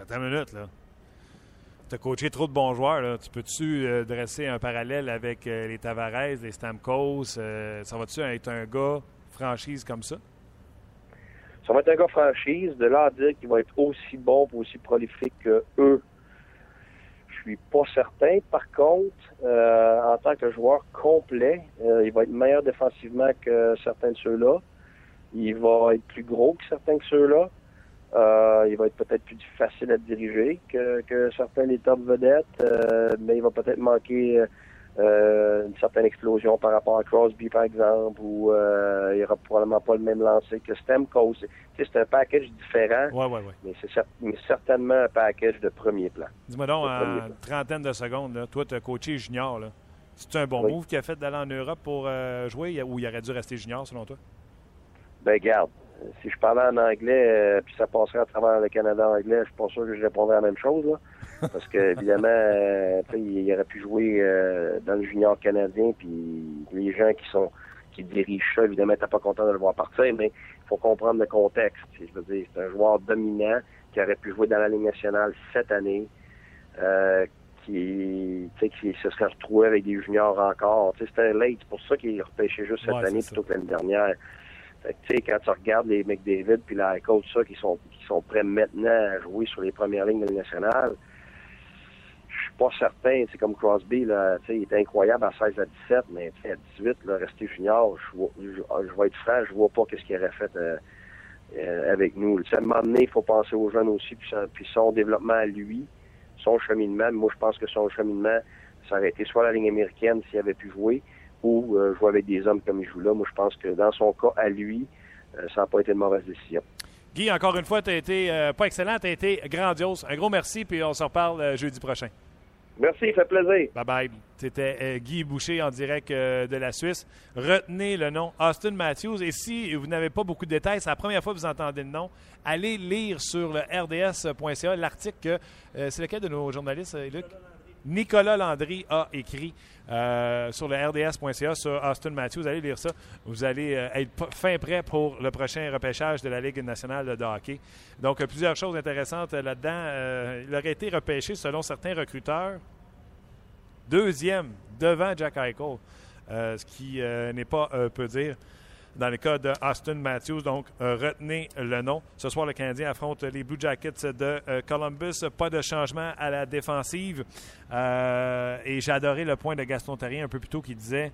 Speaker 1: Attends une minute, là. Tu as coaché trop de bons joueurs. Là. Tu peux-tu euh, dresser un parallèle avec euh, les Tavares, les Stamkos? euh, ça va-tu être un gars franchise comme ça?
Speaker 7: Ça va être un gars franchise. De là à dire qu'il va être aussi bon et aussi prolifique que eux, suis pas certain. Par contre, euh, en tant que joueur complet, euh, il va être meilleur défensivement que certains de ceux-là. Il va être plus gros que certains de ceux-là. Euh, il va être peut-être plus facile à diriger que, que certains des top vedettes, euh, mais il va peut-être manquer euh, une certaine explosion par rapport à Crosby, par exemple, ou euh, il n'y aura probablement pas le même lancer que sais, C'est un package différent,
Speaker 1: Ouais, ouais, ouais.
Speaker 7: mais c'est cer- certainement un package de premier plan.
Speaker 1: Dis-moi donc, en trentaine de secondes, là, toi, tu as coaché junior. C'est un bon
Speaker 7: Oui.
Speaker 1: move qu'il a fait d'aller en Europe pour euh, jouer? Ou il aurait dû rester junior, selon toi?
Speaker 7: Ben garde, si je parlais en anglais, euh, puis ça passerait à travers le Canada anglais, je suis pas sûr que je répondrais la même chose. Là. [LAUGHS] Parce que évidemment, euh, tu sais, il aurait pu jouer euh, dans le junior canadien, puis les gens qui sont qui dirigent ça, évidemment, t'es pas content de le voir partir, mais il faut comprendre le contexte. Je veux dire, c'est un joueur dominant qui aurait pu jouer dans la Ligue nationale cette année, euh, qui, tu sais, qui se serait retrouvé avec des juniors encore. C'est un late, c'est pour ça qu'il est repêché juste cette
Speaker 1: Ouais,
Speaker 7: année plutôt que l'année dernière. Fait que, quand tu regardes les McDavid puis la tout ça, qui sont, qui sont prêts maintenant à jouer sur les premières lignes de la nationale, je suis pas certain. C'est comme Crosby, là, il est incroyable à 16 à 17, mais à 18, là, rester junior, je, vais être franc, je vois pas qu'est-ce qu'il aurait fait euh, euh, avec nous. À un moment donné, il faut penser aux jeunes aussi, puis, ça- puis son développement à lui, son cheminement. Moi, je pense que son cheminement, ça aurait été soit la ligne américaine s'il avait pu jouer, ou euh, jouer avec des hommes comme il joue là. Moi, je pense que dans son cas, à lui, euh, ça n'a pas été une mauvaise décision.
Speaker 1: Guy, encore une fois, tu as été euh, pas excellent, tu as été grandiose. Un gros merci, puis on se reparle jeudi prochain.
Speaker 7: Merci, ça fait plaisir.
Speaker 1: Bye bye. C'était Guy Boucher en direct de la Suisse. Retenez le nom Austin Matthews. Et si vous n'avez pas beaucoup de détails, c'est la première fois que vous entendez le nom, allez lire sur le rds.ca l'article que. c'est lequel de nos journalistes, Luc? Nicolas Landry a écrit euh, sur le rds.ca sur Austin Matthews. Allez lire ça. Vous allez euh, être fin prêt pour le prochain repêchage de la Ligue nationale de hockey. Donc, euh, plusieurs choses intéressantes là-dedans. Il aurait été repêché, selon certains recruteurs, deuxième devant Jack Eichel, ce qui n'est pas peu dire. Dans le cas de Austin Matthews. Donc, euh, retenez le nom. Ce soir, le Canadien affronte les Blue Jackets de euh, Columbus. Pas de changement à la défensive. Euh, et j'ai adoré le point de Gaston Terrien un peu plus tôt qui disait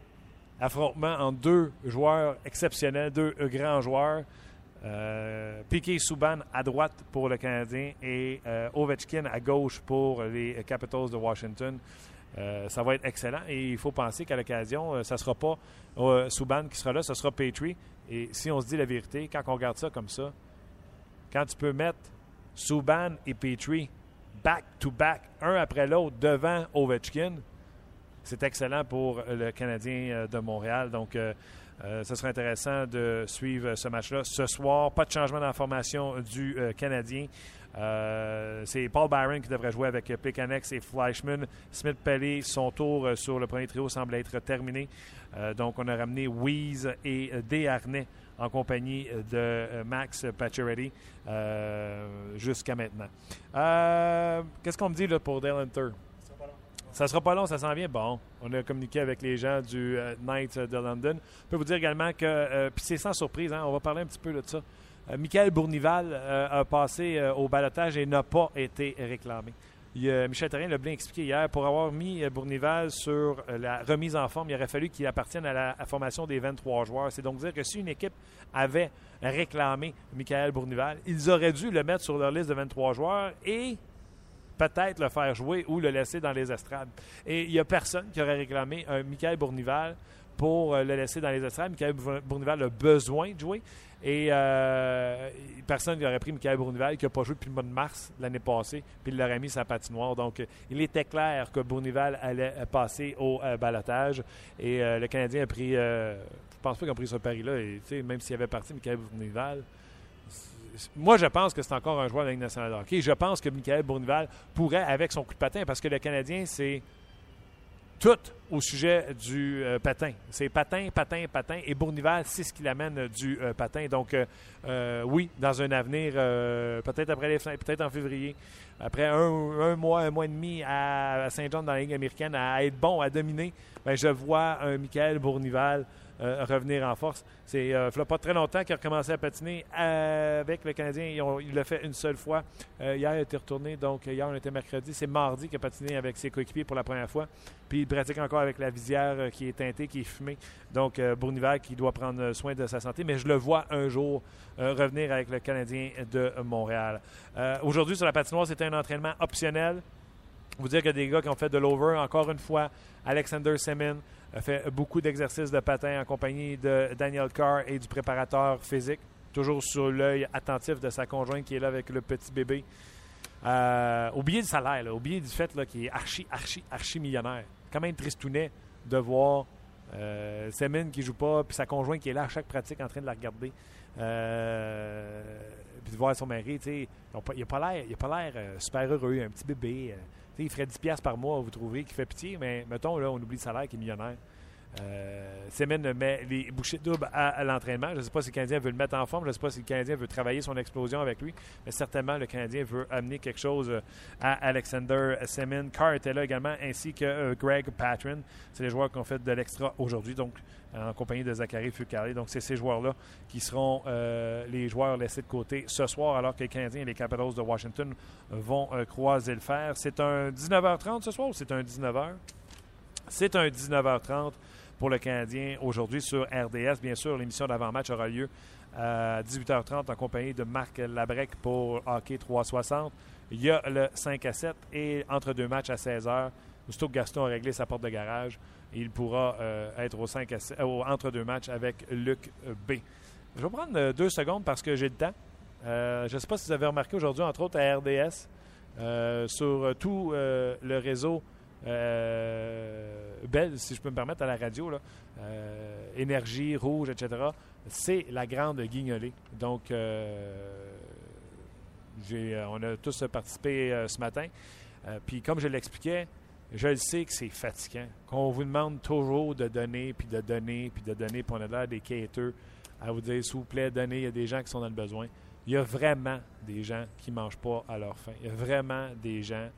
Speaker 1: affrontement entre deux joueurs exceptionnels, deux grands joueurs. Euh, Piquet Souban à droite pour le Canadien et Ovechkin à gauche pour les Capitals de Washington. Euh, ça va être excellent et il faut penser qu'à l'occasion, euh, ça ne sera pas euh, Subban qui sera là, ce sera Petrie. Et si on se dit la vérité, quand on regarde ça comme ça, quand tu peux mettre Subban et Petrie back-to-back, un après l'autre, devant Ovechkin, c'est excellent pour le Canadien euh, de Montréal. Donc, ce sera intéressant de suivre ce match-là. Ce soir, pas de changement dans la formation du Canadien. Euh, c'est Paul Byron qui devrait jouer avec Plekanex et Fleischmann. Smith Pelly, son tour euh, sur le premier trio semble être terminé. Euh, donc, on a ramené Weeze et Desharnais en compagnie de Max Pacioretty jusqu'à maintenant. Qu'est-ce qu'on me dit pour Dale Hunter? Ça sera pas long, ça s'en vient. Bon, on a communiqué avec les gens du Knights de London. Je peux vous dire également que, puis c'est sans surprise, hein, on va parler un petit peu de ça. Euh, Michael Bournival euh, a passé euh, au balotage et n'a pas été réclamé. Michel Therrien l'a bien expliqué hier. Pour avoir mis Bournival sur la remise en forme, il aurait fallu qu'il appartienne à la formation des 23 joueurs. C'est donc dire que si une équipe avait réclamé Michael Bournival, ils auraient dû le mettre sur leur liste de 23 joueurs et peut-être le faire jouer ou le laisser dans les estrades. Et il n'y a personne qui aurait réclamé un Michael Bournival pour euh, le laisser dans les estrades. Michael Bour- Bournival a besoin de jouer. Et euh, personne n'aurait pris Michael Bournival qui n'a pas joué depuis le mois de mars l'année passée, puis il l'aurait mis sa patinoire. Donc, euh, il était clair que Bournival allait euh, passer au euh, balotage. Et le Canadien a pris. je pense pas qu'ils ont pris ce pari-là. Et, même s'il avait parti Michael Bournival, moi, je pense que c'est encore un joueur de la Ligue nationale de. Je pense que Michael Bournival pourrait, avec son coup de patin, parce que le Canadien, c'est tout au sujet du euh, patin. C'est patin, patin, patin. Et Bournival, c'est ce qui l'amène euh, du euh, patin. Donc, oui, dans un avenir, peut-être après les peut-être en février, après un, mois, un mois et demi à, à Saint-Jean dans la Ligue américaine, à être bon, à dominer, ben, je vois un Michael Bournival euh, revenir en force. C'est euh, pas très longtemps qu'il a recommencé à patiner avec le Canadien. Il l'a fait une seule fois. Euh, hier, il était retourné. Donc, hier, on était mercredi. C'est mardi qu'il a patiné avec ses coéquipiers pour la première fois. Puis, il pratique encore avec la visière euh, qui est teintée, qui est fumée. Donc, Bournival qui doit prendre soin de sa santé. Mais je le vois un jour revenir avec le Canadien de Montréal. Aujourd'hui, sur la patinoire, c'était un entraînement optionnel. Vous dire a des gars qui ont fait de l'over. Encore une fois, Alexander Semin a fait beaucoup d'exercices de patin en compagnie de Daniel Carr et du préparateur physique. Toujours sur l'œil attentif de sa conjointe qui est là avec le petit bébé. Euh, oubliez le salaire, là, oubliez du fait qu'il est archi, archi, archi millionnaire. Quand même tristounet de voir euh, Semin qui joue pas, puis sa conjointe qui est là à chaque pratique en train de la regarder. Euh, puis de voir son mari, tu sais, il n'a pas l'air, euh, super heureux, un petit bébé. Il ferait 10$ piastres par mois, vous trouverez, qui fait pitié, mais mettons, là, on oublie le salaire qui est millionnaire. Euh, met les bouchées doubles à, à l'entraînement. Je ne sais pas si le Canadien veut le mettre en forme. Je ne sais pas si le Canadien veut travailler son explosion avec lui. Mais certainement, le Canadien veut amener quelque chose euh, à Alexander Semen. Carr était là également, ainsi que euh, Greg Patron. C'est les joueurs qui ont fait de l'extra aujourd'hui, donc en compagnie de Zachary Fucale. Donc, c'est ces joueurs-là qui seront euh, les joueurs laissés de côté ce soir, alors que les Canadiens et les Capitals de Washington vont croiser le fer. C'est un 19h30 ce soir ou c'est un 19h? C'est un 19h30 pour le Canadien aujourd'hui sur RDS. Bien sûr, l'émission d'avant-match aura lieu à 18h30 en compagnie de Marc Labrec pour Hockey 360. Il y a le 5 à 7 et entre deux matchs à 16h, aussitôt que Gaston a réglé sa porte de garage, il pourra euh, être au 5 à 7 au- entre deux matchs avec Luc B. Je vais prendre euh, deux secondes parce que j'ai le temps. Euh, je ne sais pas si vous avez remarqué aujourd'hui, entre autres à RDS, euh, sur euh, tout euh, le réseau euh, Belle, si je peux me permettre, à la radio, euh, Énergie, Rouge, etc., c'est la grande guignolée. Donc, euh, euh, on a tous participé euh, ce matin. Euh, Puis, comme je l'expliquais, je le sais que c'est fatigant. Qu'on vous demande toujours de donner, puis de donner, puis de donner, puis on a l'air des quêteux à vous dire, s'il vous plaît, donnez. Il y a des gens qui sont dans le besoin. Il y a vraiment des gens qui ne mangent pas à leur faim. Il y a vraiment des gens,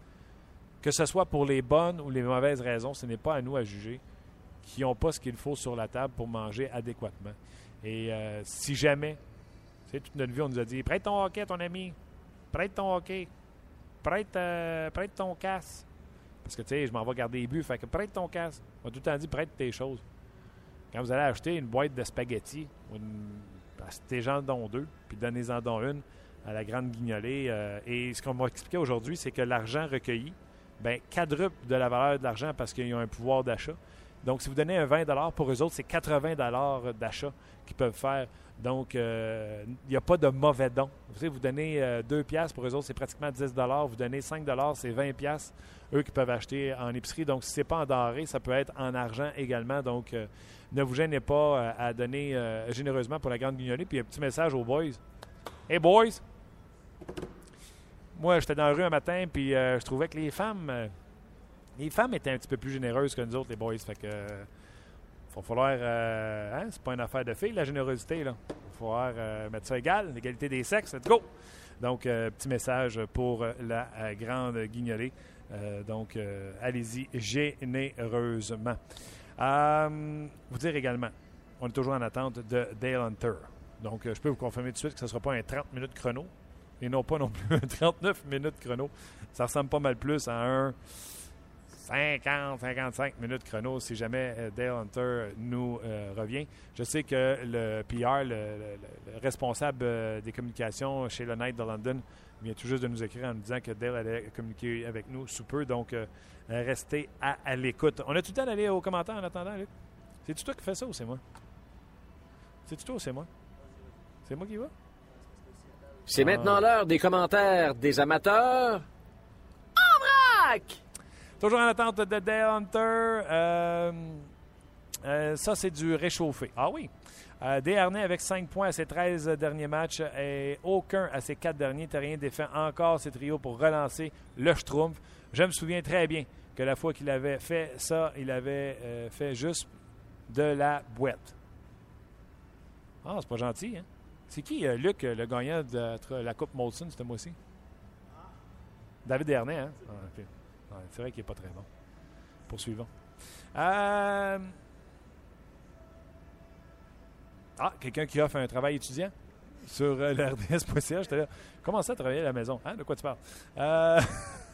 Speaker 1: que ce soit pour les bonnes ou les mauvaises raisons, ce n'est pas à nous à juger. qui n'ont pas ce qu'il faut sur la table pour manger adéquatement. Et euh, si jamais, tu toute notre vie, on nous a dit prête ton hockey ton ami, prête ton hockey, prête, euh, prête ton casse. Parce que, tu sais, je m'en vais garder les buts, fait que prête ton casse. On a tout le temps dit prête tes choses. Quand vous allez acheter une boîte de spaghettis, une, gens dont deux, puis donnez-en dont une à la grande guignolée. euh, et ce qu'on m'a expliqué aujourd'hui, c'est que l'argent recueilli, ben, quadruple de la valeur de l'argent parce qu'ils ont un pouvoir d'achat. Donc, si vous donnez un 20 pour eux autres, c'est 80 d'achat qu'ils peuvent faire. Donc, euh, il n'y a pas de mauvais don. Vous savez, vous donnez euh, 2 piastres, pour eux autres, c'est pratiquement 10 Vous donnez 5 c'est 20 piastres, eux qui peuvent acheter en épicerie. Donc, si ce n'est pas en denrées, ça peut être en argent également. Donc, euh, ne vous gênez pas euh, à donner euh, généreusement pour la grande guignolée. Puis, un petit message aux boys. Hey, boys! Moi, j'étais dans la rue un matin, puis euh, je trouvais que les femmes... euh, les femmes étaient un petit peu plus généreuses que nous autres, les boys. Fait que... euh, va falloir... euh, hein, c'est pas une affaire de filles, la générosité, là. Il va falloir mettre ça égal, l'égalité des sexes. Let's go! Donc, petit message pour la grande guignolée. Donc, allez-y généreusement. Vous dire également, on est toujours en attente de Dale Hunter. Donc, je peux vous confirmer tout de suite que ce ne sera pas un 30 minutes chrono et non pas non plus un 39 minutes chrono. Ça ressemble pas mal plus à un 50, 55 minutes chrono si jamais euh, Dale Hunter nous euh, revient. Je sais que le PR, le, le- le responsable euh, des communications chez le Knight de London, vient tout juste de nous écrire en nous disant que Dale allait communiquer avec nous sous peu. Donc, restez à, à l'écoute. On a tout le temps d'aller aux commentaires en attendant, Luc? C'est-tu toi qui fais ça ou c'est moi? C'est-tu toi ou c'est moi? C'est moi qui va?
Speaker 6: C'est
Speaker 1: Ah.
Speaker 6: maintenant l'heure des commentaires des amateurs. En vrac!
Speaker 1: Toujours en attente de Dale Hunter. Euh, euh, ça, c'est du réchauffé. Ah oui. Euh, Desharnais avec 5 points à ses 13 derniers matchs et aucun à ses 4 derniers. Terrien défend encore ses trios pour relancer le Schtroumpf. Je me souviens très bien que la fois qu'il avait fait ça, il avait euh, fait juste de la boîte. Ah, c'est pas gentil, hein? C'est qui, euh, Luc, euh, le gagnant de la Coupe Molson ce mois-ci? David Dernay, hein? Ah, c'est vrai qu'il n'est pas très bon. Poursuivons. Euh... Ah, quelqu'un qui offre un travail étudiant sur le RDS.ca. J'étais là. Comment ça, travailler à la maison? Hein? De quoi tu parles? [LAUGHS]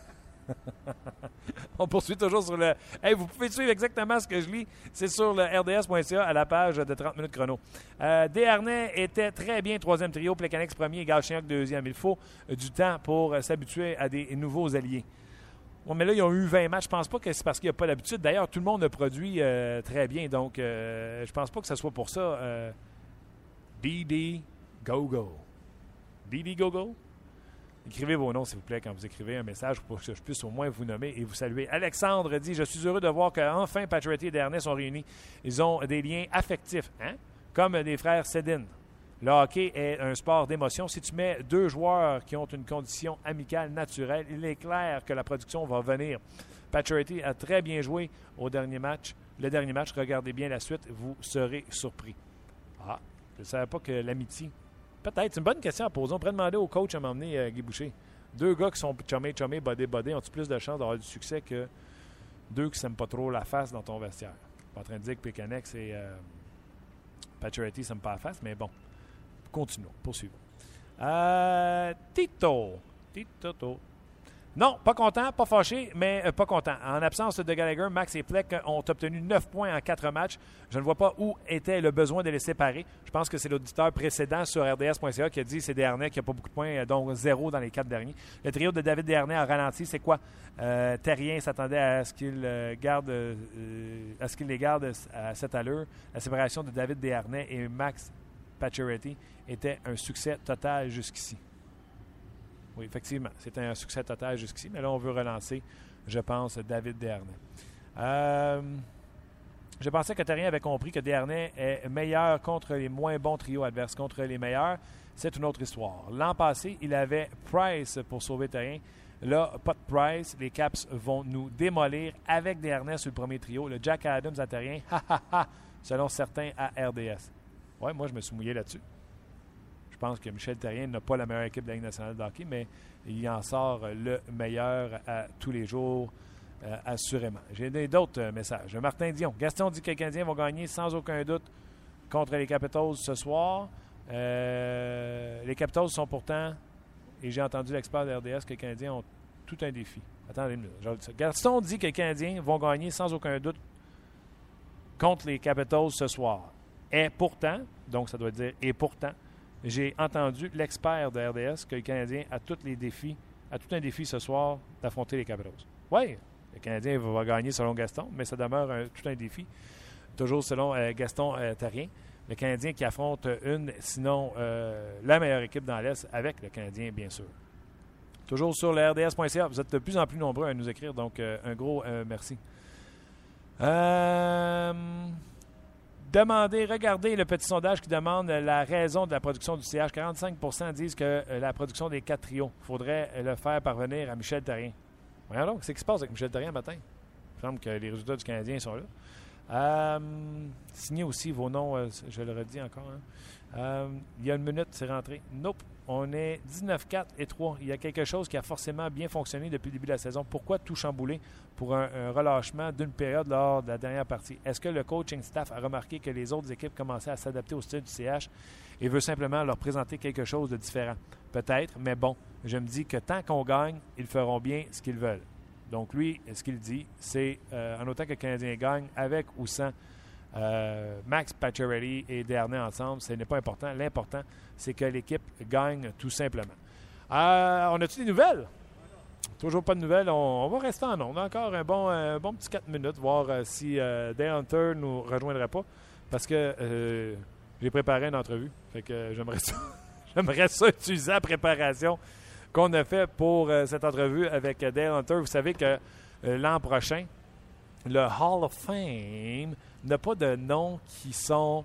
Speaker 1: [LAUGHS] On poursuit toujours sur le. Hey, vous pouvez suivre exactement ce que je lis. C'est sur le RDS.ca à la page de 30 minutes chrono. Euh, était très bien troisième trio, Plecanex premier et Galchenyuk deuxième. Il faut euh, du temps pour euh, s'habituer à des nouveaux alliés. Bon, mais là, ils ont eu 20 matchs. Je pense pas que c'est parce qu'il n'y a pas d'habitude. D'ailleurs, tout le monde a produit euh, très bien. Donc, je pense pas que ce soit pour ça. Euh, BD Go Go. BD Go Go? Écrivez vos noms, s'il vous plaît, quand vous écrivez un message pour que je puisse au moins vous nommer et vous saluer. Alexandre dit Je suis heureux de voir qu'enfin Patrick et Dernay sont réunis. Ils ont des liens affectifs, hein? comme des frères Sedin. Le hockey est un sport d'émotion. Si tu mets deux joueurs qui ont une condition amicale naturelle, il est clair que la production va venir. Patrick a très bien joué au dernier match. Le dernier match, regardez bien la suite, vous serez surpris. Ah, je ne savais pas que l'amitié. Peut-être. C'est une bonne question à poser. On pourrait demander au coach à m'emmener euh, Guy Boucher. Deux gars qui sont chumés, chumés, bodés, bodés, ont-ils plus de chances d'avoir du succès que deux qui s'aiment pas trop la face dans ton vestiaire? Je suis pas en train de dire que Pécanex et euh, Pacioretty ne s'aiment pas la face, mais bon. Continuons. Poursuivons. Euh, Tito. Tito. Non, pas content, pas fâché, mais euh, pas content. En absence de Gallagher, Max et Fleck ont obtenu 9 points en 4 matchs. Je ne vois pas où était le besoin de les séparer. Je pense que c'est l'auditeur précédent sur RDS.ca qui a dit c'est Desharnais qui n'a pas beaucoup de points, euh, donc zéro dans les 4 derniers. Le trio de David Desharnais a ralenti. C'est quoi? Euh, Terrien s'attendait à ce qu'il garde à ce qu'il les garde à cette allure. La séparation de David Desharnais et Max Pacioretty était un succès total jusqu'ici. Oui, effectivement, c'était un succès total jusqu'ici, mais là, on veut relancer, je pense, David Desharnais. Euh, je pensais que Terrien avait compris que Desharnais est meilleur contre les moins bons trios adverses. Contre les meilleurs, c'est une autre histoire. L'an passé, il avait Price pour sauver Terrien. Là, pas de Price. Les Caps vont nous démolir avec Desharnais sur le premier trio. Le Jack Adams à Terrien, [LAUGHS] ha ha ha, selon certains à RDS. Ouais, moi, je me suis mouillé là-dessus. Je pense que Michel Terrien n'a pas la meilleure équipe de la Ligue nationale de hockey, mais il en sort le meilleur à tous les jours. euh, assurément. J'ai d'autres euh, messages. Martin Dion. Gaston dit que les Canadiens vont gagner sans aucun doute contre les Capitals ce soir. Euh, les Capitals sont pourtant, et j'ai entendu l'expert de RDS, que les Canadiens ont tout un défi. Attendez une minute. Gaston dit que les Canadiens vont gagner sans aucun doute contre les Capitals ce soir. Et pourtant, donc ça doit dire et pourtant, j'ai entendu l'expert de RDS que le Canadien a tous les défis, a tout un défi ce soir d'affronter les Capitals. Oui, le Canadien va gagner selon Gaston, mais ça demeure tout un défi. Toujours selon euh, Gaston euh, Terrien. Le Canadien qui affronte une, sinon euh, la meilleure équipe dans l'Est, avec le Canadien, bien sûr. Toujours sur le RDS.ca. Vous êtes de plus en plus nombreux à nous écrire, donc un gros merci. Demandez, regardez le petit sondage qui demande la raison de la production du CH. 45% disent que euh, la production des quatre trios, il faudrait euh, le faire parvenir à Michel Therrien. Voyons donc, qu'est-ce qui se passe avec Michel Therrien matin? Il semble que les résultats du Canadien sont là. Euh, signez aussi vos noms, je le redis encore. hein. Il y a une minute, c'est rentré. Nope. On est 19-4 et 3. Il y a quelque chose qui a forcément bien fonctionné depuis le début de la saison. Pourquoi tout chambouler pour un, relâchement d'une période lors de la dernière partie? Est-ce que le coaching staff a remarqué que les autres équipes commençaient à s'adapter au style du CH et veut simplement leur présenter quelque chose de différent? Peut-être, mais bon, je me dis que tant qu'on gagne, ils feront bien ce qu'ils veulent. Donc lui, ce qu'il dit, c'est euh, en autant que le Canadien gagne, avec ou sans euh, Max Pacioretty et Dernay ensemble, ce n'est pas important. L'important, c'est que l'équipe gagne tout simplement. Euh, on a-tu des nouvelles? Toujours pas de nouvelles. On, va rester en ondes. Encore un bon, un bon petit 4 minutes, voir euh, si euh, Dale Hunter nous rejoindrait pas. Parce que j'ai préparé une entrevue. Fait que j'aimerais ça, [LAUGHS] ça utiliser la préparation qu'on a fait pour cette entrevue avec Dale Hunter. Vous savez que l'an prochain, le Hall of Fame n'a pas de noms qui sont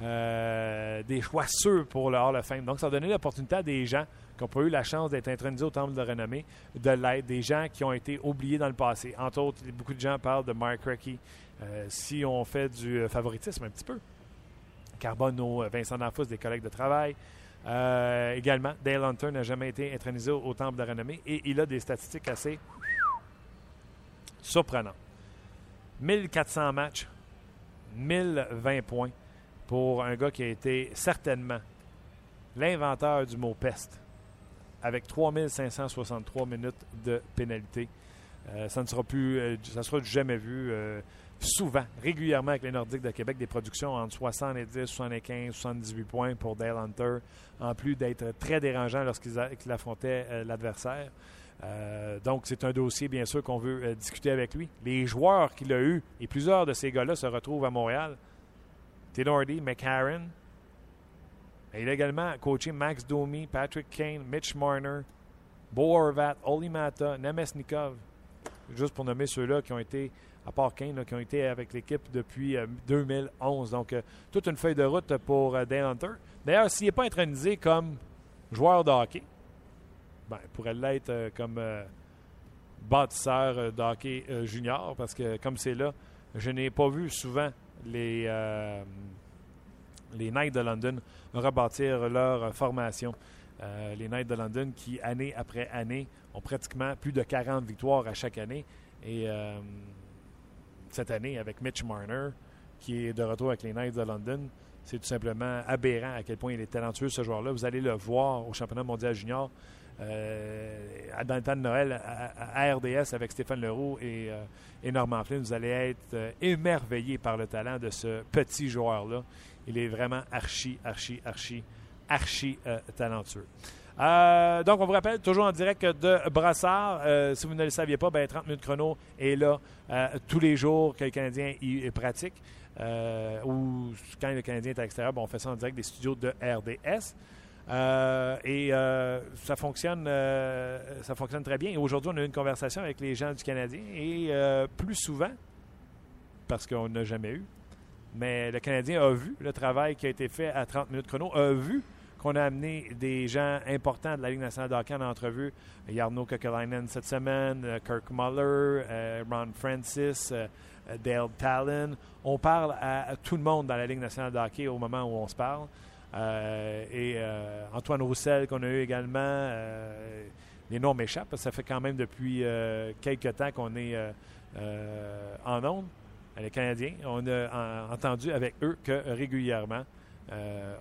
Speaker 1: euh, des choix sûrs pour le Hall of Fame. Donc, ça a donné l'opportunité à des gens qui n'ont pas eu la chance d'être intronisés au Temple de renommée de l'être, des gens qui ont été oubliés dans le passé. Entre autres, beaucoup de gens parlent de Mark Recchi. Euh, si on fait du euh, favoritisme un petit peu, Carbonneau, Vincent D'Anfos, des collègues de travail. Également, Dale Hunter n'a jamais été intronisé au, au Temple de renommée et il a des statistiques assez surprenantes. 1400 matchs, 1020 points pour un gars qui a été certainement l'inventeur du mot peste avec 3563 minutes de pénalité. Euh, ça ne sera plus, euh, jamais vu. euh, souvent, régulièrement avec les Nordiques de Québec, des productions entre 70, 75, 78 points pour Dale Hunter, en plus d'être très dérangeant lorsqu'il affrontait l'adversaire. Euh, donc, c'est un dossier, bien sûr, qu'on veut euh, discuter avec lui. Les joueurs qu'il a eus, et plusieurs de ces gars-là se retrouvent à Montréal. Tenordi, McCarron. Et il a également coaché Max Domi, Patrick Kane, Mitch Marner, Bo Horvat, Oli Mata, Nemesnikov. Juste pour nommer ceux-là qui ont été, à part Kane, qui ont été avec l'équipe depuis euh, 2011. Donc, euh, toute une feuille de route pour Dale Hunter. D'ailleurs, s'il n'est pas intronisé comme joueur de hockey, ben, pourrait l'être euh, comme euh, bâtisseur euh, de hockey euh, junior, parce que comme c'est là, je n'ai pas vu souvent les, Knights de London rebâtir leur formation. Les Knights de London qui, année après année, ont pratiquement plus de 40 victoires à chaque année. Et cette année, avec Mitch Marner, qui est de retour avec les Knights de London, c'est tout simplement aberrant à quel point il est talentueux, ce joueur-là. Vous allez le voir au championnat mondial junior euh, Noël à, RDS avec Stéphane Leroux et, euh, et Normand Flynn. Vous allez être euh, émerveillé par le talent de ce petit joueur-là. Il est vraiment archi, archi, archi, archi euh, talentueux. Donc, on vous rappelle, toujours en direct de Brassard. Si vous ne le saviez pas, ben, 30 minutes chrono est là tous les jours que le Canadien y pratique. Ou quand le Canadien est à l'extérieur, ben, on fait ça en direct des studios de RDS. Euh, et euh, ça fonctionne euh, ça fonctionne très bien. Et aujourd'hui, on a eu une conversation avec les gens du Canadien et plus souvent, parce qu'on n'a jamais eu, mais le Canadien a vu le travail qui a été fait à 30 minutes chrono, a vu qu'on a amené des gens importants de la Ligue nationale de hockey en entrevue. Jarno Kokelainen cette semaine, Kirk Muller, Ron Francis, Dale Talon. On parle à tout le monde dans la Ligue nationale de hockey au moment où on se parle. Euh, et euh, Antoine Roussel qu'on a eu également. euh, les noms m'échappent, parce que ça fait quand même depuis quelques temps qu'on est en onde. Les Canadiens, on a en- entendu avec eux que régulièrement,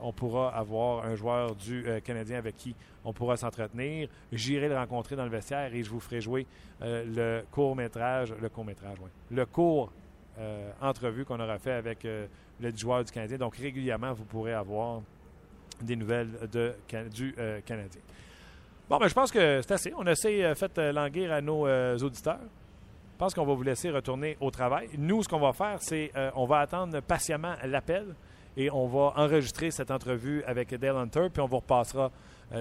Speaker 1: on pourra avoir un joueur du Canadien avec qui on pourra s'entretenir. J'irai le rencontrer dans le vestiaire et je vous ferai jouer le court-métrage, le court-métrage, oui, le court entrevue qu'on aura fait avec le joueur du Canadien. Donc, régulièrement, vous pourrez avoir des nouvelles du euh, Canadien. Bon, ben, je pense que c'est assez. On a assez euh, fait euh, languir à nos auditeurs. Je pense qu'on va vous laisser retourner au travail. Nous, ce qu'on va faire, c'est euh, on va attendre patiemment l'appel et on va enregistrer cette entrevue avec Dale Hunter, puis on vous repassera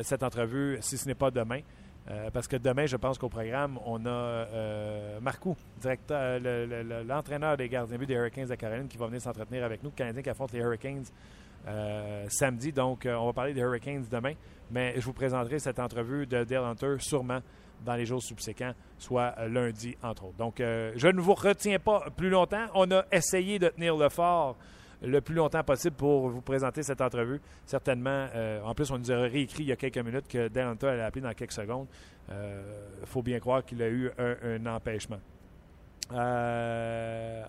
Speaker 1: cette entrevue, si ce n'est pas demain. Parce que demain, je pense qu'au programme, on a Marcoux, directeur, le- le- le- l'entraîneur des gardiens de but des Hurricanes de Caroline, qui va venir s'entretenir avec nous, Canadien qui affronte les Hurricanes euh, samedi. Donc, euh, on va parler des Hurricanes demain, mais je vous présenterai cette entrevue de Dale Hunter sûrement dans les jours subséquents, soit euh, lundi, entre autres. Donc, je ne vous retiens pas plus longtemps. On a essayé de tenir le fort le plus longtemps possible pour vous présenter cette entrevue. Certainement, en plus, on nous a réécrit il y a quelques minutes que Dale Hunter allait appeler dans quelques secondes. Il faut bien croire qu'il a eu un, empêchement. Alain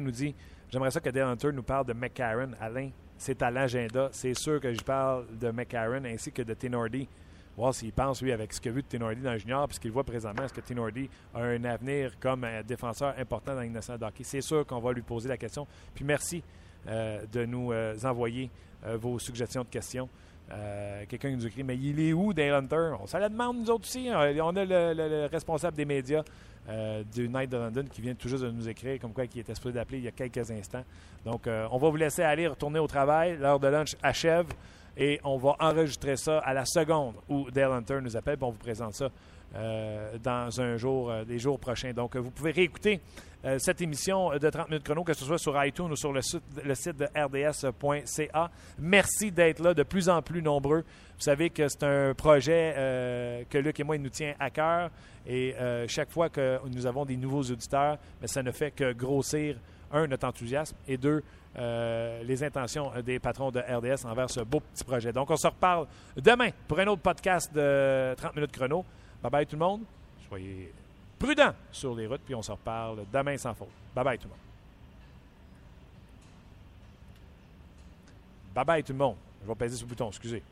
Speaker 1: nous dit J'aimerais ça que Dale Hunter nous parle de McCarron. Alain, c'est à l'agenda. C'est sûr que je parle de McCarron ainsi que de Tenordi. Voir s'il pense, lui, avec ce qu'il a vu de Tenordi dans le junior, puis ce qu'il voit présentement, est-ce que Tenordi a un avenir comme un défenseur important dans l'Innocent hockey? C'est sûr qu'on va lui poser la question. Puis merci euh, de nous euh, envoyer euh, vos suggestions de questions. Euh, Quelqu'un nous écrit, mais il est où, Dale Hunter? On se la demande, nous autres aussi. On a le responsable des médias euh, du Night de London qui vient tout juste de nous écrire, comme quoi qui était supposé d'appeler il y a quelques instants. Donc, euh, on va vous laisser aller retourner au travail. L'heure de lunch achève et on va enregistrer ça à la seconde où Dale Hunter nous appelle. puis on vous présente ça euh, dans un jour, euh, des jours prochains. Donc, euh, vous pouvez réécouter euh, cette émission de 30 minutes chrono, que ce soit sur iTunes ou sur le site, de rds.ca. Merci d'être là, de plus en plus nombreux. Vous savez que c'est un projet euh, que Luc et moi, il nous tient à cœur. Et euh, chaque fois que nous avons des nouveaux auditeurs, ça ne fait que grossir, un, notre enthousiasme, et deux, euh, les intentions des patrons de RDS envers ce beau petit projet. Donc, on se reparle demain pour un autre podcast de 30 minutes chrono. Bye bye tout le monde. Soyez prudents sur les routes, puis on se reparle demain sans faute. Bye bye tout le monde. Bye bye tout le monde. Je vais peser le bouton, excusez.